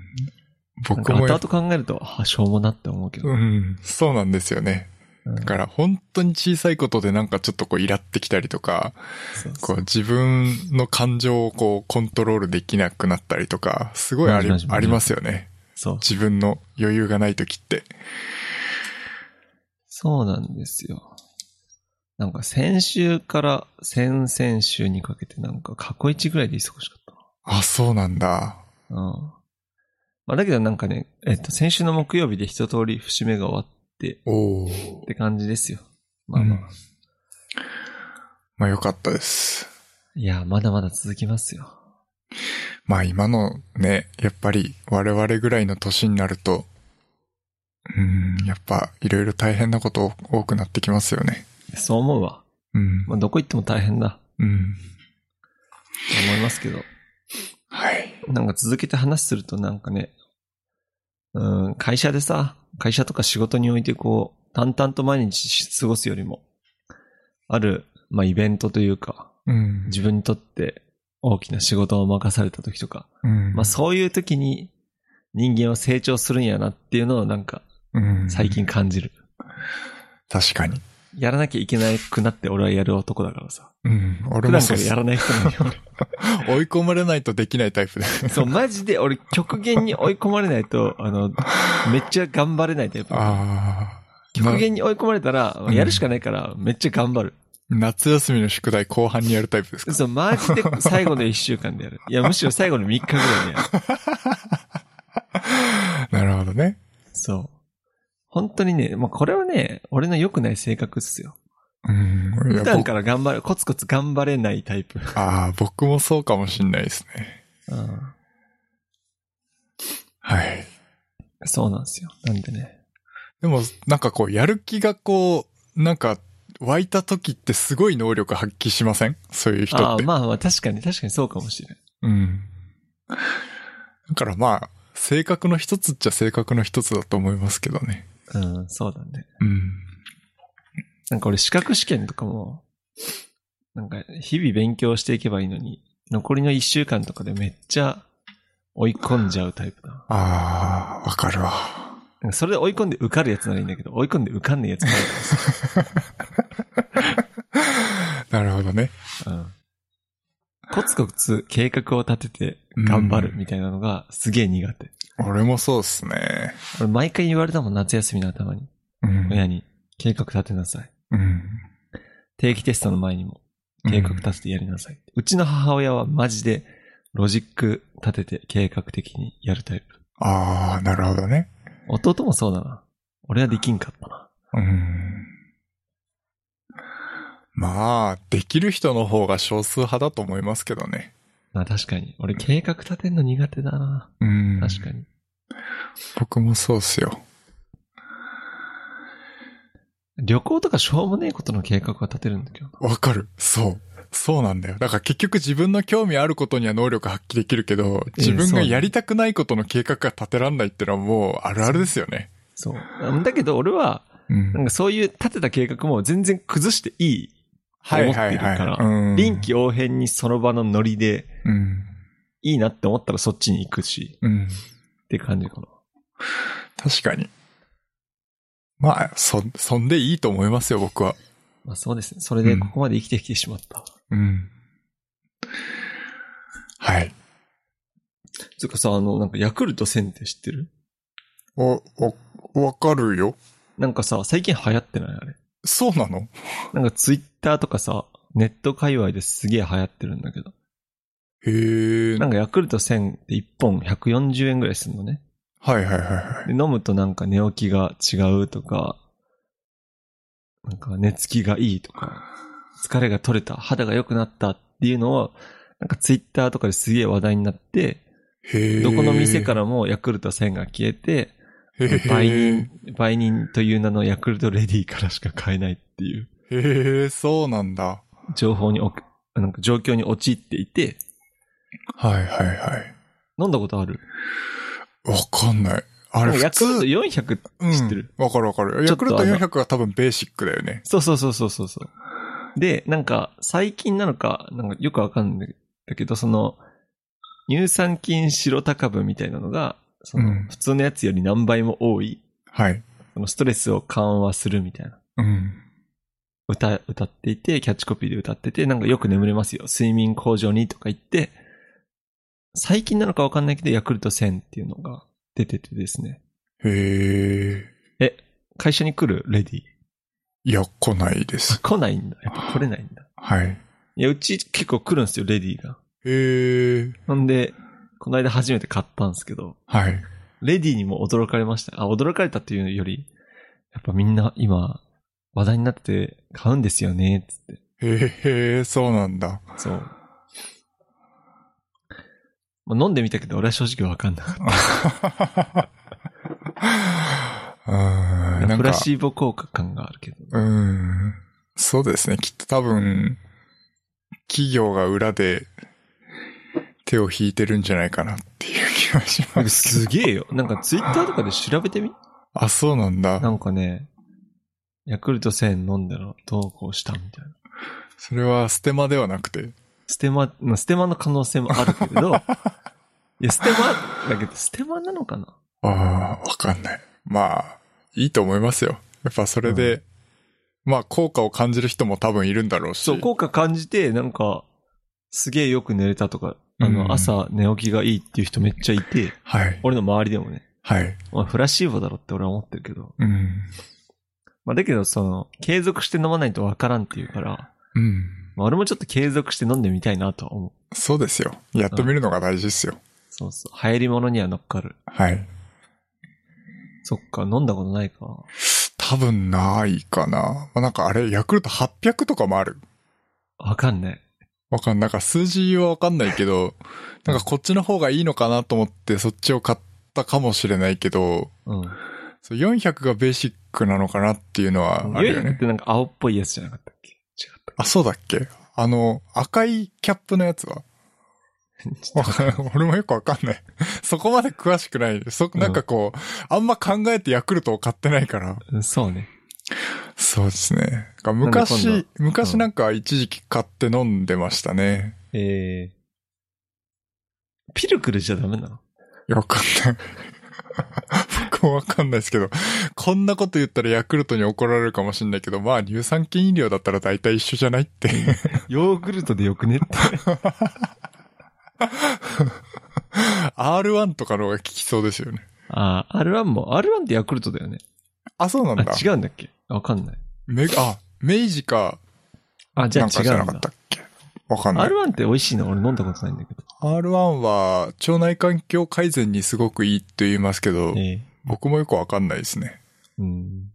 僕もや後々考えると、あ、しょうもなって思うけど。うん、そうなんですよね。うんだから本当に小さいことでなんかちょっとこうイラってきたりとか、こう自分の感情をこうコントロールできなくなったりとか、すごいありありますよね。そう。自分の余裕がない時って。そうなんですよ。なんか先週から先々週にかけてなんか過去一ぐらいで忙しかっあ、そうなんだ。うん。まあだけどなんかね、えっと、先週の木曜日で一通り節目が終わっておお。って感じですよ。まあまあ。うんまあよかったです。いや、まだまだ続きますよ。まあ今のね、やっぱり我々ぐらいの年になると、うん、やっぱいろいろ大変なこと多くなってきますよね。そう思うわ。うん。まあどこ行っても大変だ。うん。と思いますけど。はい。なんか続けて話するとなんかね、うん、会社でさ、会社とか仕事においてこう、淡々と毎日過ごすよりも、ある、まあイベントというか、うん。自分にとって大きな仕事を任された時とか、うん。まあそういう時に人間は成長するんやなっていうのをなんかうん最近感じる。確かに。やらなきゃいけなくなって俺はやる男だからさ。うん。俺普段もそうっすからやらない人なんよ俺。追い込まれないとできないタイプで。そう、マジで俺極限に追い込まれないと、あの、めっちゃ頑張れないタイプ。ああ。極限に追い込まれたら、うんやるしかないから、めっちゃ頑張る。夏休みの宿題後半にやるタイプですか？そう、マジで最後の一週間でやる。いや、むしろ最後の3日ぐらいでやる。なるほどね。そう。本当にね、まあ、これはね、俺の良くない性格っすよ。うん。普段僕から頑張る、コツコツ頑張れないタイプ。ああ、僕もそうかもしんないですね。うん。はい。そうなんですよ。なんでね。でも、なんかこう、やる気がこう、なんか、湧いた時ってすごい能力発揮しません？そういう人ああ、って。まあまあ、確かに、確かにそうかもしれない。うん。だからまあ、性格の一つっちゃ性格の一つだと思いますけどね。うん、そうだね。うん。なんか俺資格試験とかも、なんか日々勉強していけばいいのに、残りの一週間とかでめっちゃ追い込んじゃうタイプだ。ああ、わかるわ。なんかそれで追い込んで受かるやつならいいんだけど、追い込んで受かんないやつもなるほどね。あるからさ。うん。コツコツ計画を立てて頑張るみたいなのがすげえ苦手。俺もそうっすね。俺毎回言われたもん、夏休みの頭に。うん。親に、計画立てなさい。うん。定期テストの前にも、計画立ててやりなさい。うちの母親はマジで、ロジック立てて計画的にやるタイプ。ああ、なるほどね。弟もそうだな。俺はできんかったな。うん。まあ、できる人の方が少数派だと思いますけどね。まあ確かに。俺計画立てんの苦手だな。うん。確かに。僕もそうっすよ。旅行とかしょうもねえことの計画は立てるんだけどな。わかる。そう。そうなんだよ。だから結局自分の興味あることには能力発揮できるけど、自分がやりたくないことの計画が立てらんないってのはもうあるあるですよね。そう。だけど俺は、うんなんかそういう立てた計画も全然崩していい。はいはい思ってるから臨機応変にその場のノリでうん。いいなって思ったらそっちに行くし、うん。って感じかな。確かに。まあ、そ、そんでいいと思いますよ、僕は。まあそうですね。それでここまで生きてきてしまった。うん。はい。つうかさ、あの、なんかヤクルト1000って知ってる？お、お、わかるよ。なんかさ、最近流行ってないあれ？そうなの？なんかツイッターとかさ、ネット界隈ですげえ流行ってるんだけど。へえ。なんかヤクルト1000って1本140円ぐらいするのね。はいはいはいはい。で飲むとなんか寝起きが違うとか、なんか寝つきがいいとか、疲れが取れた、肌が良くなったっていうのを、なんかツイッターとかですげえ話題になって、へえ。どこの店からもヤクルト1000が消えて、売人、売人という名のヤクルトレディからしか買えないっていうへえ、そうなんだ。情報になんか状況に陥っていて、はいはいはい。飲んだことある？わかんない。あれ普ヤクルト通、400うん知ってる、わかるわかる。ヤクルト400は多分ベーシックだよね。そうそうそうそうそうそう。で、なんか、最近なのか、なんかよくわかんないんだけど、その、乳酸菌白高分みたいなのが、その、うん普通のやつより何倍も多い、はい。そのストレスを緩和するみたいな。うん。歌、歌っていて、キャッチコピーで歌ってて、なんかよく眠れますよ。睡眠向上にとか言って、最近なのかわかんないけど、ヤクルト1000っていうのが出ててですね。へえ。え、会社に来るレディいや、来ないです。来ないんだ。やっぱ来れないんだ。はい。いや、うち結構来るんですよ、レディが。へえ。ほんで、この間初めて買ったんですけど、はい。レディにも驚かれました。あ、驚かれたっていうより、やっぱみんな今、話題になってて買うんですよね、つって。へえ、そうなんだ。そう。まあ、飲んでみたけど、俺は正直わかんなかっ。た。なんか、プラシーボ効果感があるけど。うん。そうですね。きっと多分、企業が裏で手を引いてるんじゃないかなっていう気がします。すげえよ。なんかツイッターとかで調べてみ？あ、そうなんだ。なんかね、ヤクルト1000飲んだらどうこうしたみたいな。それはステマではなくて。ステマ、まあステマの可能性もあるけれど、いや、ステマだけど、ステマなのかな？ああ、わかんない。まあ、いいと思いますよ。やっぱそれで、まあ効果を感じる人も多分いるんだろうし。そう、効果感じて、なんか、すげえよく寝れたとか、あうんの、朝寝起きがいいっていう人めっちゃいて、はい。俺の周りでもね、はい。まあ、フラッシーボだろって俺は思ってるけど、うん。まあ、だけど、その、継続して飲まないとわからんっていうから、うん。まあ、俺もちょっと継続して飲んでみたいなとは思う。そうですよ。やってみるのが大事ですよ。そうそう。流行り物には乗っかる。はい。そっか、飲んだことないか。多分ないかな。まあ、なんかあれ、ヤクルト800とかもある。わかんない。わかんない。なんか数字はわかんないけど、なんかこっちの方がいいのかなと思ってそっちを買ったかもしれないけど、うん。そう400がベーシックなのかなっていうのはあるよ400っね。てなんか青っぽいやつじゃなかったっけ？あ、そうだっけ？あの、赤いキャップのやつは？俺もよくわかんない。そこまで詳しくない。そ、なんかこう、あんま考えてヤクルトを買ってないから。とそうね。そうですね。昔今、昔なんか一時期買って飲んでましたね。えー、ピルクルじゃダメなの？わかんない。僕もわかんないですけど、こんなこと言ったらヤクルトに怒られるかもしれないけど、まあ乳酸菌飲料だったら大体一緒じゃないって。ヨーグルトでよくねって。R1 とかの方が効きそうですよね。ああ、R1 も、R1 ってヤクルトだよね。あ、そうなんだ。あ、違うんだっけ？わかんない。メあ、明治か、あ、じゃあ違うんだゃなかった。っけ？わかんない。R1 って美味しいの俺飲んだことないんだけど。R1 は腸内環境改善にすごくいいって言いますけど、ええ僕もよくわかんないですね。うん。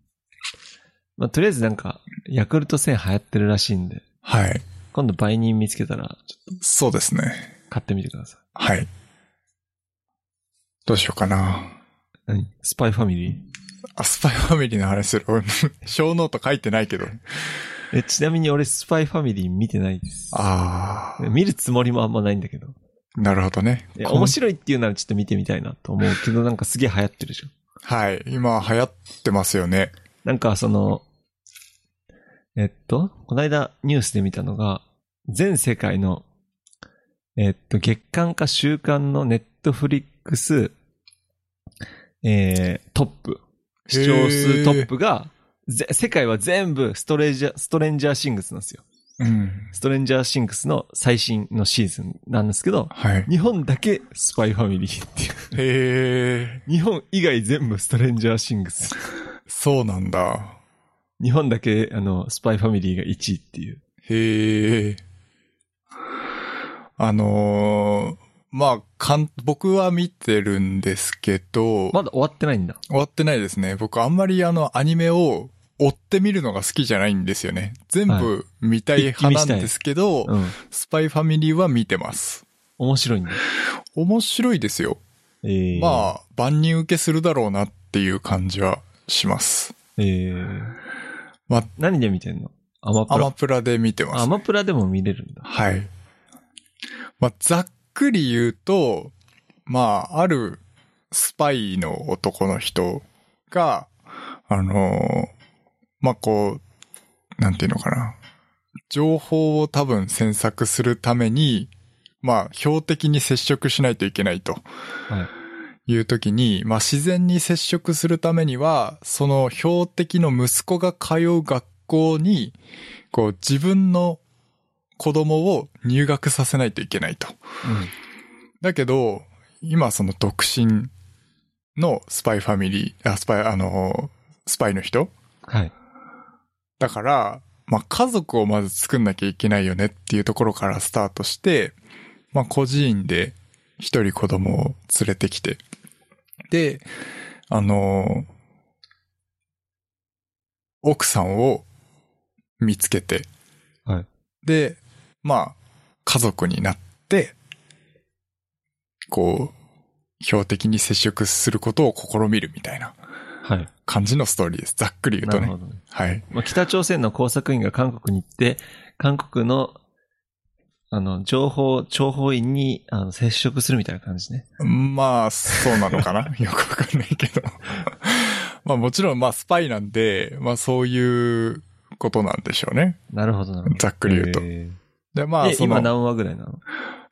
まあ、とりあえずなんか、ヤクルト1000流行ってるらしいんで、はい。今度売人見つけたら、ちょっそうですね。と買ってみてください。はい。どうしようかな。何？スパイファミリー？あ、スパイファミリーの話する。俺、ショーノート書いてないけど。え、ちなみに俺スパイファミリー見てないです。あ見るつもりもあんまないんだけど。ー、なるほどね。面白いっていうならちょっと見てみたいなと思うけど、なんかすげえ流行ってるじゃん。はい。今流行ってますよね。なんかその、えっと、この間ニュースで見たのが、全世界の、えっと、月間か週間のネットフリックス、えー、トップ。視聴数トップが、ぜ世界は全部ストレンジャー、ストレンジャーシングスなんですよ。うん。ストレンジャーシングスの最新のシーズンなんですけど、はい。日本だけスパイファミリーっていう。へえ、日本以外全部ストレンジャーシングス。そうなんだ。日本だけ、あの、スパイファミリーが1位っていう。へえ。あのーまあ、かん、僕は見てるんですけど、まだ終わってないんだ。終わってないですね。僕あんまりあのアニメを追って見るのが好きじゃないんですよね。全部見たい派なんですけど、うん。スパイファミリーは見てます。面白いんだ。面白いですよ。ええまあ、万人受けするだろうなっていう感じはします。ええまあ、何で見てんの？アマプアラ。マプラで見てます。アマプラでも見れるんだ。はい。まあ、ざっくり言うと、まあ、あるスパイの男の人が、あのまあ、こう、なんていうのかな。情報を多分詮索するために、まあ、標的に接触しないといけないとはい。いう時に、まあ、自然に接触するためには、その標的の息子が通う学校に、こう、自分の子供を入学させないといけないと。だけど、今その独身のスパイファミリー、あ、スパイ、あの、スパイの人はい。だから、まあ、家族をまず作んなきゃいけないよねっていうところからスタートして、まあ、孤児院で一人子供を連れてきて、で、あの、奥さんを見つけて、はい。で、まあ、家族になって、こう、標的に接触することを試みるみたいなはい。感じのストーリーです。ざっくり言うとね。ね。はい。まあ、北朝鮮の工作員が韓国に行って、韓国の、あの、情報、諜報員に、あの、接触するみたいな感じね。まあ、そうなのかな？よくわかんないけど。まあもちろん、まあスパイなんで、まあそういうことなんでしょうね。なるほど、なるほど。ざっくり言うとえで、まあ、え、その、今何話ぐらいなの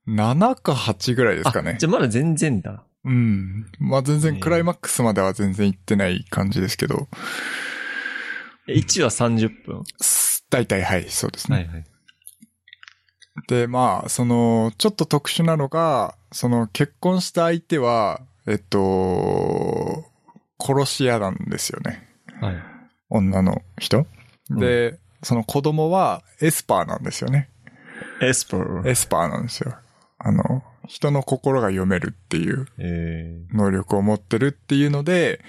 ？7か8ぐらいですかねあ。じゃあまだ全然だ。うん。まあ全然クライマックスまでは全然行ってない感じですけど、え1話30分？す大体はい、そうですね。はいはい。で、まあ、その、ちょっと特殊なのが、その結婚した相手は、えっと、殺し屋なんですよね。はい。女の人。で、その子供はエスパーなんですよね。エスパー。エスパーなんですよ。あの、人の心が読めるっていうえ能力を持ってるっていうので、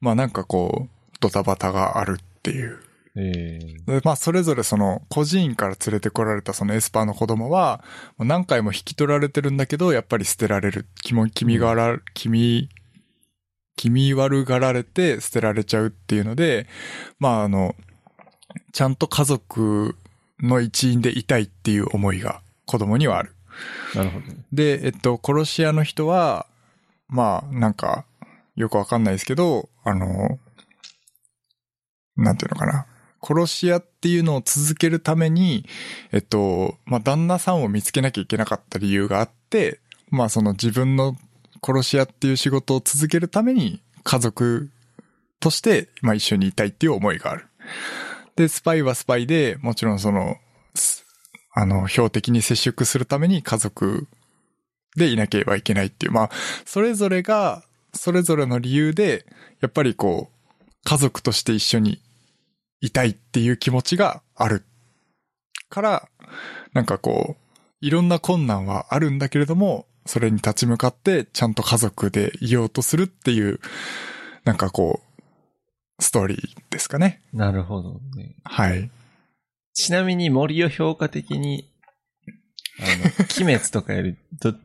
まあなんかこう、ドタバタがあるっていう。ー、えでまあそれぞれその孤児院から連れてこられたそのエスパーの子供は、何回も引き取られてるんだけど、やっぱり捨てられる。気も、気味がら、気味、気味悪がられて捨てられちゃうっていうので、まああの、ちゃんと家族の一員でいたいっていう思いが子供にはある。ー、なるほど。で、えっと、殺し屋の人は、まあ、なんか、よくわかんないですけど、あの、なんていうのかな。殺し屋っていうのを続けるために、えっと、まあ、旦那さんを見つけなきゃいけなかった理由があって、まあ、その自分の殺し屋っていう仕事を続けるために、家族として、まあ、一緒にいたいっていう思いがある。で、スパイはスパイで、もちろんその、あの、標的に接触するために家族でいなければいけないっていう、まあ、それぞれが、それぞれの理由で、やっぱりこう、家族として一緒にいたいっていう気持ちがある。から、なんかこう、いろんな困難はあるんだけれども、それに立ち向かって、ちゃんと家族でいようとするっていう、なんかこう、ストーリーですかね。なるほどね。はい。ちなみに森を評価的に、あの、鬼滅とかより、ど、鬼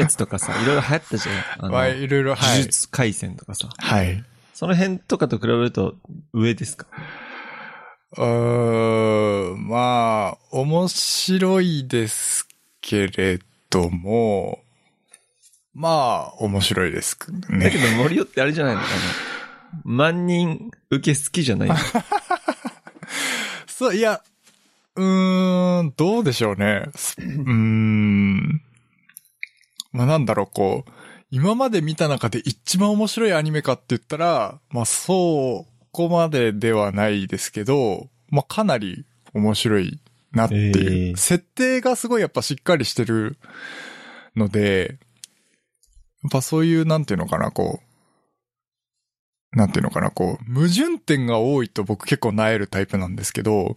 滅とかさ、いろいろ流行ったじゃん。あの、まあ、いろいろ、はい。呪術回戦とかさ。はい。その辺とかと比べると上ですか？うーん、まあ、面白いですけれども、まあ、面白いですだけね。ど森尾ってあれじゃないの？あの、万人受け好きじゃないの そう、いや、うーん、どうでしょうね。すうーん。まあなんだろう、こう、今まで見た中で一番面白いアニメかって言ったら、まあそう、こまでではないですけど、まあかなり面白いなっていう。えー設定がすごいやっぱしっかりしてるので、やっぱそういう、なんていうのかな、こう、なんていうのかな、こう、矛盾点が多いと僕結構萎えるタイプなんですけど、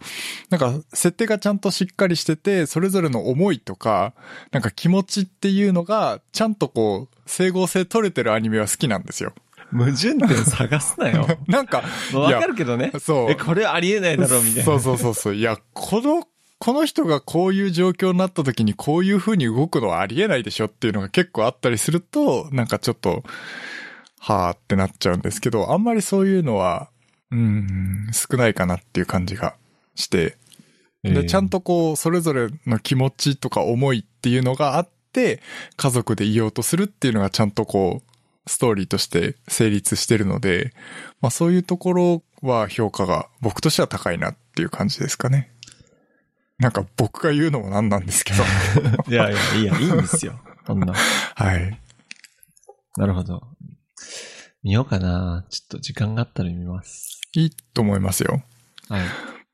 なんか、設定がちゃんとしっかりしてて、それぞれの思いとか、なんか気持ちっていうのが、ちゃんとこう、整合性取れてるアニメは好きなんですよ。矛盾点探すなよ。なんか、まあわかるけどね。そうえ、。これありえないだろうみたいな。そうそうそうそう。いや、この、この人がこういう状況になった時にこういう風に動くのはありえないでしょっていうのが結構あったりすると、なんかちょっと、はーってなっちゃうんですけど、あんまりそういうのは、うん、少ないかなっていう感じがして、で、ちゃんと。とこう、それぞれの気持ちとか思いっていうのがあって、家族でいようとするっていうのがちゃんとこう、ストーリーとして成立してるので、まあそういうところは評価が僕としては高いなっていう感じですかね。なんか僕が言うのもなんなんですけど。いやいや、いいや、いいんですよ。こんな。はい。なるほど。見ようかな。ちょっと時間があったら見ます。いいと思いますよ。はい。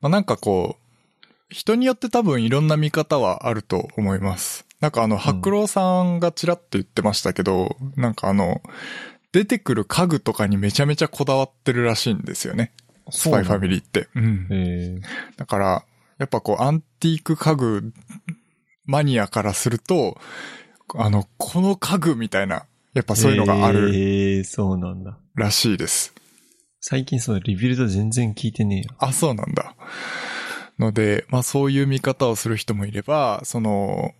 まあなんかこう、人によって多分いろんな見方はあると思います。なんかあの、白郎さんがちらっと言ってましたけど、なんかあの、出てくる家具とかにめちゃめちゃこだわってるらしいんですよね。スパイファミリーって。うん。えだから、やっぱこう、アンティーク家具マニアからすると、あの、この家具みたいな、やっぱー、そういうのがあるえー、そうなんだ。らしいです。最近そのリビルド全然聞いてねえよ。あ、そうなんだ。ので、まあそういう見方をする人もいれば、その、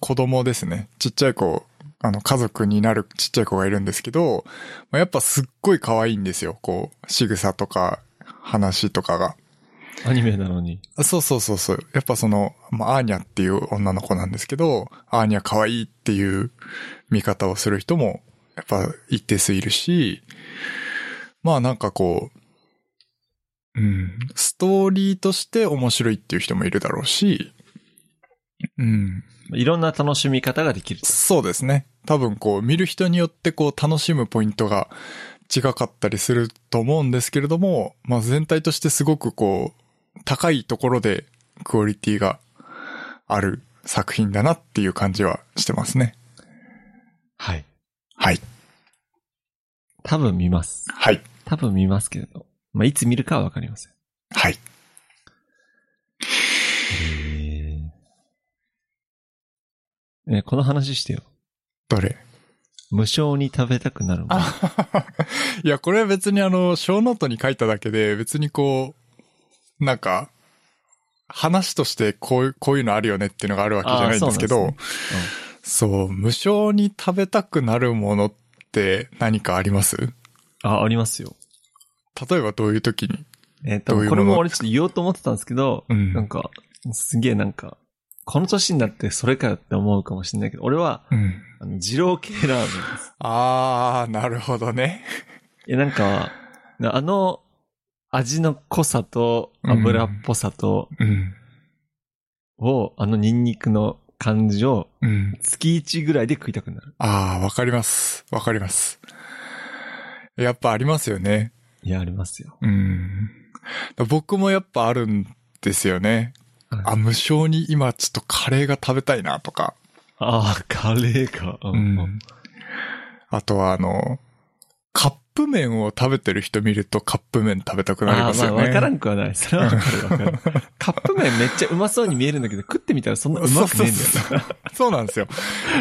子供ですね。ちっちゃい子、あの、家族になるちっちゃい子がいるんですけど、まあ、やっぱすっごい可愛いんですよ。こう、仕草とか、話とかが。アニメなのに。そうそうそうそう。やっぱその、まあ、アーニャっていう女の子なんですけど、アーニャ可愛いっていう見方をする人も、やっぱ一定数いるし、まあなんかこう、うん、ストーリーとして面白いっていう人もいるだろうし、うん。いろんな楽しみ方ができる。そうですね。多分こう、見る人によってこう、楽しむポイントが違かったりすると思うんですけれども、まあ全体としてすごくこう、高いところでクオリティがある作品だなっていう感じはしてますね。はい。はい。多分見ます。はい。多分見ますけれど。まあ、いつ見るかはわかりません。はい。へえ。ね、この話してよ。どれ？無償に食べたくなるもの。あ いや、これは別にあの、小ノートに書いただけで、別にこう、なんか、話としてこういう、こういうのあるよねっていうのがあるわけじゃないんですけど、そうなんでそう、無償に食べたくなるものって何かあります？あ、ありますよ。例えばどういう時に？えっ、と、どういうこれも俺ちょっと言おうと思ってたんですけど、うんなんか、すげえなんか、この年になってそれかよって思うかもしれないけど、俺は、うん。あの、二郎系ラーメンです。あー、なるほどね。いや、なんか、あの、味の濃さと油っぽさと、うん。を、あのニンニクの感じを、うん。月1ぐらいで食いたくなる。あー、わかります。わかります。やっぱありますよね。いや、ありますよ。うん。僕もやっぱあるんですよね。あ、無償に今ちょっとカレーが食べたいなとか。ああ、カレーか。ううん。あとはあの、カップ麺を食べてる人見るとカップ麺食べたくなりますよね。まあ、わからんくはない。それはわかるわかる。カップ麺めっちゃうまそうに見えるんだけど、食ってみたらそんなうまくねえんだよそうそうそうそうなんですよ。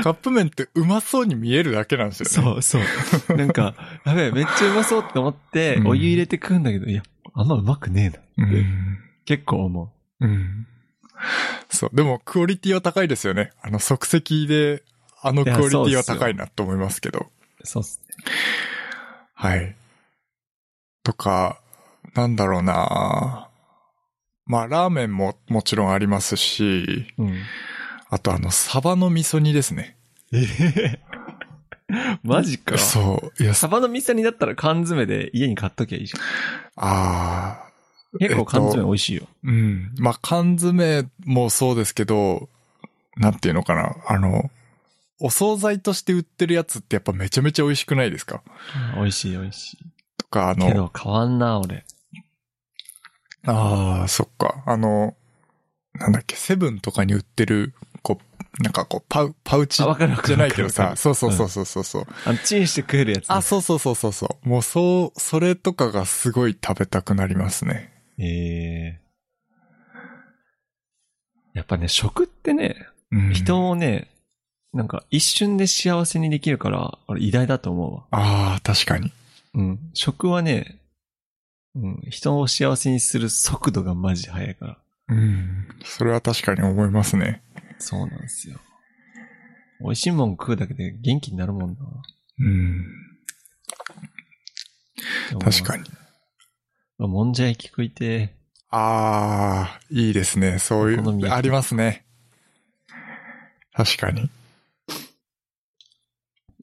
カップ麺ってうまそうに見えるだけなんですよね。そうそう。なんか、やべえ、めっちゃうまそうって思って、うんお湯入れて食うんだけど、いや、あんまうまくねえな。うん。結構思うん。そう。でも、クオリティは高いですよね。あの、即席で、あのクオリティは高いなと思いますけど。う。そうっすね。はい。とか、なんだろうなまあ、ラーメンももちろんありますし、うん。あとあの、サバの味噌煮ですね。ええ マジか。そう。いや、サバの味噌煮だったら缶詰で家に買っときゃいいじゃん。ああ、結構缶詰えっと美味しいよ。うん。まあ、缶詰もそうですけど、なんていうのかな。あの、お惣菜として売ってるやつってやっぱめちゃめちゃ美味しくないですか？美味しい美味しい。とか、あけの、ど変わんな、俺。ああ、そっか。あの、なんだっけ、セブンとかに売ってる、こう、なんかこう、パウ、パウチじゃないけどさ、そうそうそうそうそうそう。あの、チンして食えるやつね、あ、そうそうそうそうそう。もうそう、それとかがすごい食べたくなりますね。ええやっぱね、食ってね、うん、人をね、なんか一瞬で幸せにできるから、俺偉大だと思うわ。ああ、確かに。うん。食はね、うん、人を幸せにする速度がマジ速いから。うん。それは確かに思いますね。そうなんですよ。美味しいもん食うだけで元気になるもんな。うん。確かに。に。もんじゃ焼き食いてああ、いいですね。そういう、ありますね。確かに。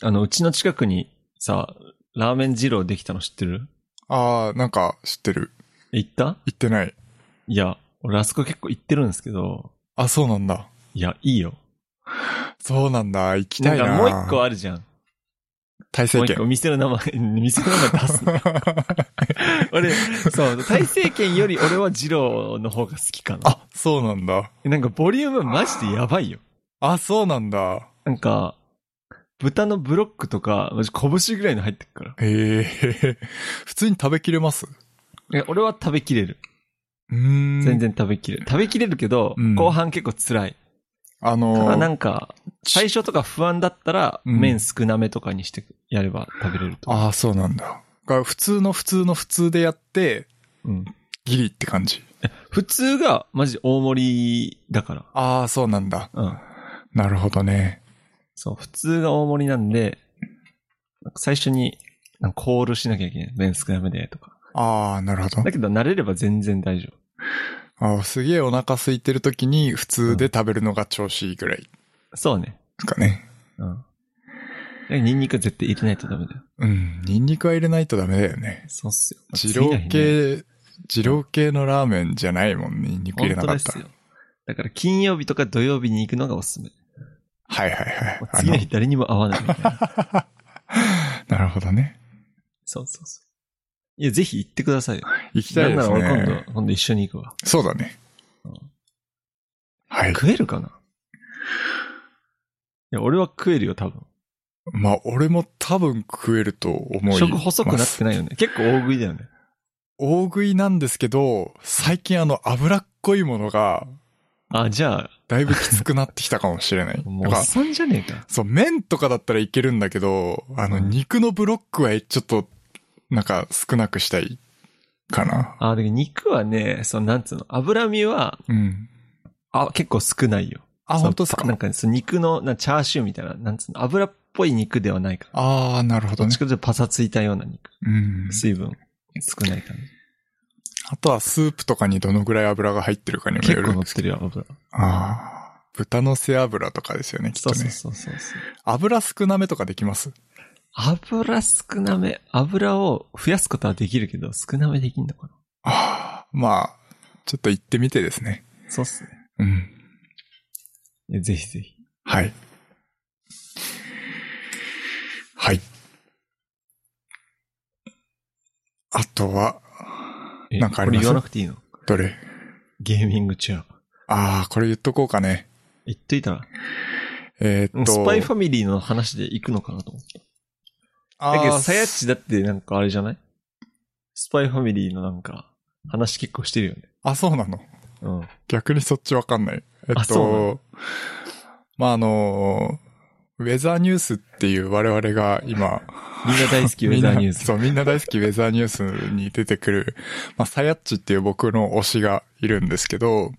あの、うちの近くにさ、ラーメン二郎できたの知ってる？ああ、なんか知ってる。え行った？言ってない。いや、俺あそこ結構行ってるんですけど、あ、そうなんだ。いや、いいよ。そうなんだ。行きなたいな。んかもう一個あるじゃん。大成券もう一個。店の名前、店の名前出すの。俺、そう、大成券より俺は二郎の方が好きかな。あ、そうなんだ。なんかボリュームマジでやばいよ。あ、そうなんだ。なんか、豚のブロックとか、マジ拳ぐらいの入ってるから。へえ。普通に食べきれます？いや俺は食べきれる。うーん。全。然食べきれる。食べきれるけど、うん後半結構辛い。たあのだなんか、最初とか不安だったら、うん麺少なめとかにしてやれば食べれると。ああ、そうなんだ。が普通の普通の普通でやって、うん。ギリって感じ。普通がマジ大盛りだから。ああ、そうなんだ。うん。なるほどね。そう、普通が大盛りなんで、最初に、コールしなきゃいけない。麺少なめで、とか。ああ、なるほどだ。けど慣れれば全然大丈あーすげえお腹空いてる時に普通で食べるのが調子いいぐらいで夫。そうね。すかね。うん。でニンニク絶対入れないとダメだよ。うん。ニンニクは入れないとダメだよね。そうっすよ。二郎。系、二郎系のラーメンじゃないもんね。ニンニク入れなかったら。だから金曜日とか土曜日に行くのがおすすめ。はいはいはい。次の日誰にも会わないみたいな。なるほどね。そうそうそう。いや、ぜひ行ってくださいよ。行きたいですなんなら。今度、今度一緒に行くわ。そうだねうん。はい。食えるかな？いや、俺は食えるよ、多分。まあ、俺も多分食えると思います。食細くなってないよね。結構大食いだよね。大食いなんですけど、最近あの脂っこいものが、あ、じゃあ、だいぶきつくなってきたかもしれない。もうおっさんじゃねえか。そう、麺とかだったらいけるんだけど、あの、うん肉のブロックはちょっと、なんか少なくしたいかな。あ、で肉はね、その、なんつうの、脂身は、うん。あ、結構少ないよ。あ、本当ですか？なんかね、その肉の、なチャーシューみたいな、なんつうの、油っぽい肉ではないから。ああ、なるほどねどっち。かというとパサついたような肉。うん。水分少ない感じ。あとはスープとかにどのぐらい油が入ってるかにもよ結構るんですけど。乗ってるよ、油。ああ。豚の背脂とかですよね、きっとね。そうそうそうそう。油少なめとかできます？油少なめ、油を増やすことはできるけど、少なめできんのかな？ああ、まあ、ちょっと行ってみてですね。そうっすね。うん。ぜひぜひ。はい。はい。あとは、えなんかあります？これ言わなくていいの？どれ？ゲーミングチェア。ああ、これ言っとこうかね。言っといた？ら。えーっと。スパイファミリーの話で行くのかなと思って。あだけど、ーさやっちだってなんかあれじゃない？スパイファミリーのなんか、話結構してるよね。あ、そうなの？うん。逆にそっちわかんない。えっあそうなと、まあ、あの、ウェザーニュースっていう我々が今、みんな大好きウェザーニュース。そう、みんな大好きウェザーニュースに出てくる、まあ、サヤッチっていう僕の推しがいるんですけど、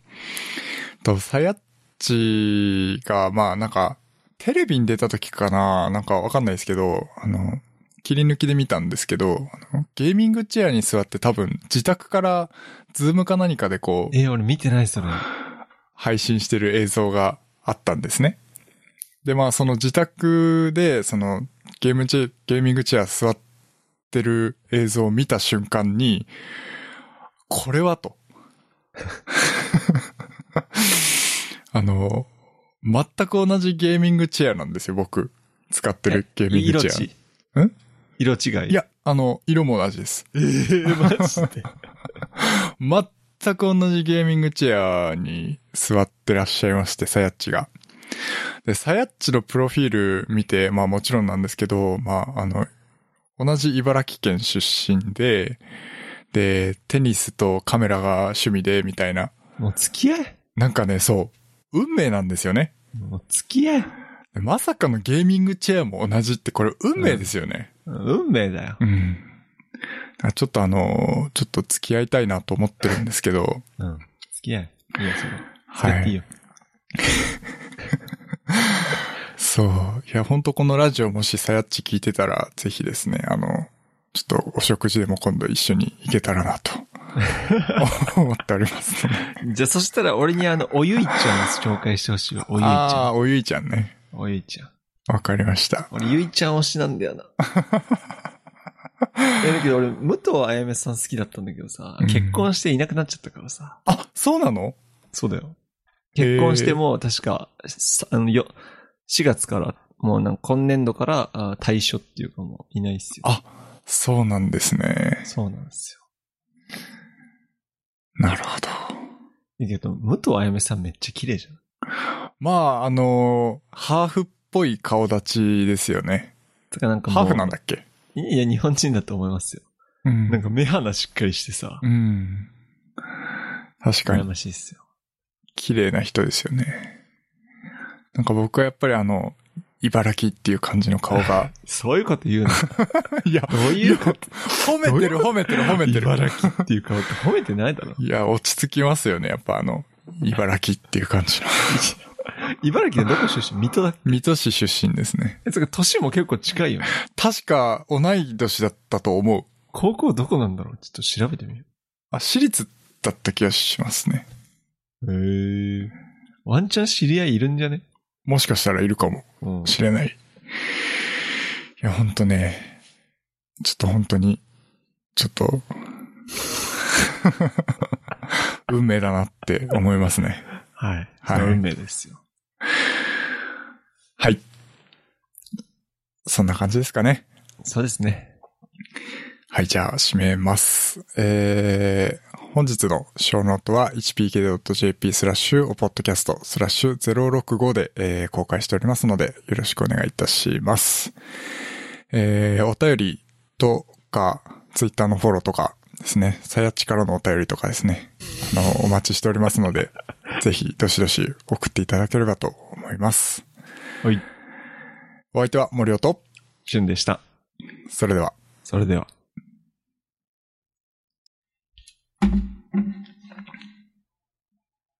と、サヤッチが、まあ、なんか、テレビに出た時かななんかわかんないですけど、あの、切り抜きで見たんですけど、ゲーミングチェアに座って多分自宅からズームか何かでこう、え、俺見てないそれ。配信してる映像があったんですね。で、まあその自宅で、そのゲームチェ、ゲーミングチェア座ってる映像を見た瞬間に、これはと。あの、全く同じゲーミングチェアなんですよ、僕。使ってるゲーミングチェ色ア。違ん色違い。い、や、あの、色も同じです。えー、マジで。全く同じゲーミングチェアに座ってらっしゃいまして、サヤッチが。で、サヤッチのプロフィール見て、まあもちろんなんですけど、まああの、同じ茨城県出身で、で、テニスとカメラが趣味で、みたいな。もう付き合え。なんかね、そう、運命なんですよね。もう付き合え。でまさかのゲーミングチェアも同じって、これ運命ですよね。運命だよ。うん。あちょっとあの、ちょっと付き合いたいなと思ってるんですけど、うん。付き合え。いいよ、それ。はいいいよ。そう。いや、ほんとこのラジオもしさやっち聞いてたら、ぜひですね、あの、ちょっとお食事でも今度一緒に行けたらなと、思っておりますので。じゃあ、そしたら俺にあの、おゆいちゃんを紹介してほしいわ。おゆいちあゃあ、おゆいちゃんね。ん。おゆいちゃん。わかりました。俺、ゆいちゃん推しなんだよな。えだけど俺、武藤あやめさん好きだったんだけどさ、うん結婚していなくなっちゃったからさ。あ、そうなの？そうだよ。結婚しても、確か、さあの、よ、4月から、もうなんか今年度からあ退所っていうかもういないっすよ。あそうなんですね。そうなんですよ。なるほど。だけど、武藤あやめさんめっちゃ綺麗じゃん。まあ、あの、ハーフっぽい顔立ちですよね。とかなんか。ハーフなんだっけ？いや、日本人だと思いますよ。うんなんか目鼻しっかりしてさ、うん。確か羨に。ましいっすよ。綺麗な人ですよね。なんか僕はやっぱりあの、茨城っていう感じの顔が。そういうこと言うの？いや、どういう？こと褒めてる褒めてる褒めてる。茨城っていう顔って褒めてないだろ。いや、落ち着きますよね。やっぱあの、茨城っていう感じの。茨城でどこ出身？水戸だっけ？水戸市出身ですね。え、つうか年も結構近いよね。確か同い年だったと思う。高校どこなんだろう？ちょっと調べてみよあ、私立だった気がしますね。う。へえ。ワンチャン知り合いいるんじゃね？もしかしたらいるかもうん。しれない。いや、ほんとね、ちょっと本当に、ちょっと、運命だなって思いますね。ははい。はい運命ですよ。はい。そんな感じですかね。そうですね。はい、じゃあ、締めます。えー、本日のショーノートは hpk.jp スラッシュおポッドキャストスラッシュ065で、えー公開しておりますので、よろしくお願いいたします。えー、お便りとか、ツイッターのフォローとかですね、さやっちからのお便りとかですね、あの、お待ちしておりますので、ぜひ、どしどし送っていただければと思います。はい。お相手は森尾と、旬でした。それでは。それでは。Thank you